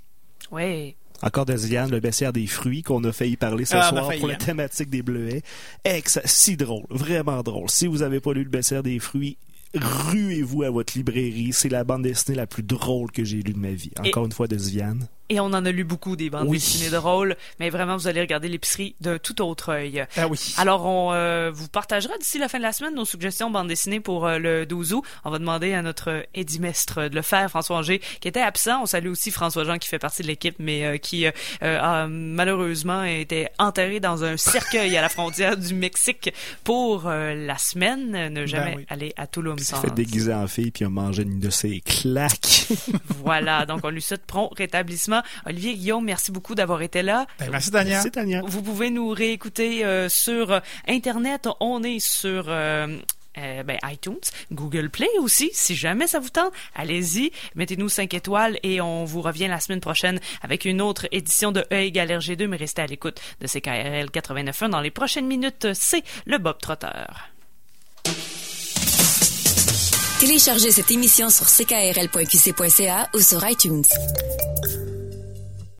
Oui. Encore de Ziane, le baissière des fruits qu'on a failli parler ce Ah, soir failli, pour la hein. thématique des bleuets. Ex, si drôle, vraiment drôle. Si vous avez pas lu le baissière des fruits, ruez-vous à votre librairie. C'est la bande dessinée la plus drôle que j'ai lue de ma vie. Encore une fois de Ziane. Et on en a lu beaucoup des bandes Oui. dessinées drôles, mais vraiment, vous allez regarder l'épicerie d'un tout autre œil. Ah oui. Alors, on euh, vous partagera d'ici la fin de la semaine nos suggestions bandes dessinées pour euh, le 12 août. On va demander à notre édimestre de le faire, François Anger, qui était absent. On salue aussi François Jean, qui fait partie de l'équipe, mais euh, qui euh, euh, a malheureusement été enterré dans un cercueil à la frontière du Mexique pour la semaine. Ne jamais oui. aller à Toulouse Il s'est fait déguiser en fille puis a mangé une de ses claques. Voilà, donc on lui souhaite prompt rétablissement. Olivier Guillaume, merci beaucoup d'avoir été là. Ben, merci, Tania. Merci Tania. Vous pouvez nous réécouter euh, sur euh, Internet. On est sur... euh, euh, ben, iTunes, Google Play aussi, si jamais ça vous tente, allez-y, mettez-nous 5 étoiles et on vous revient la semaine prochaine avec une autre édition de E égale RG2, mais restez à l'écoute de CKRL 89.1 dans les prochaines minutes, c'est le Bob Trotter. Téléchargez cette émission sur ckrl.qc.ca ou sur iTunes.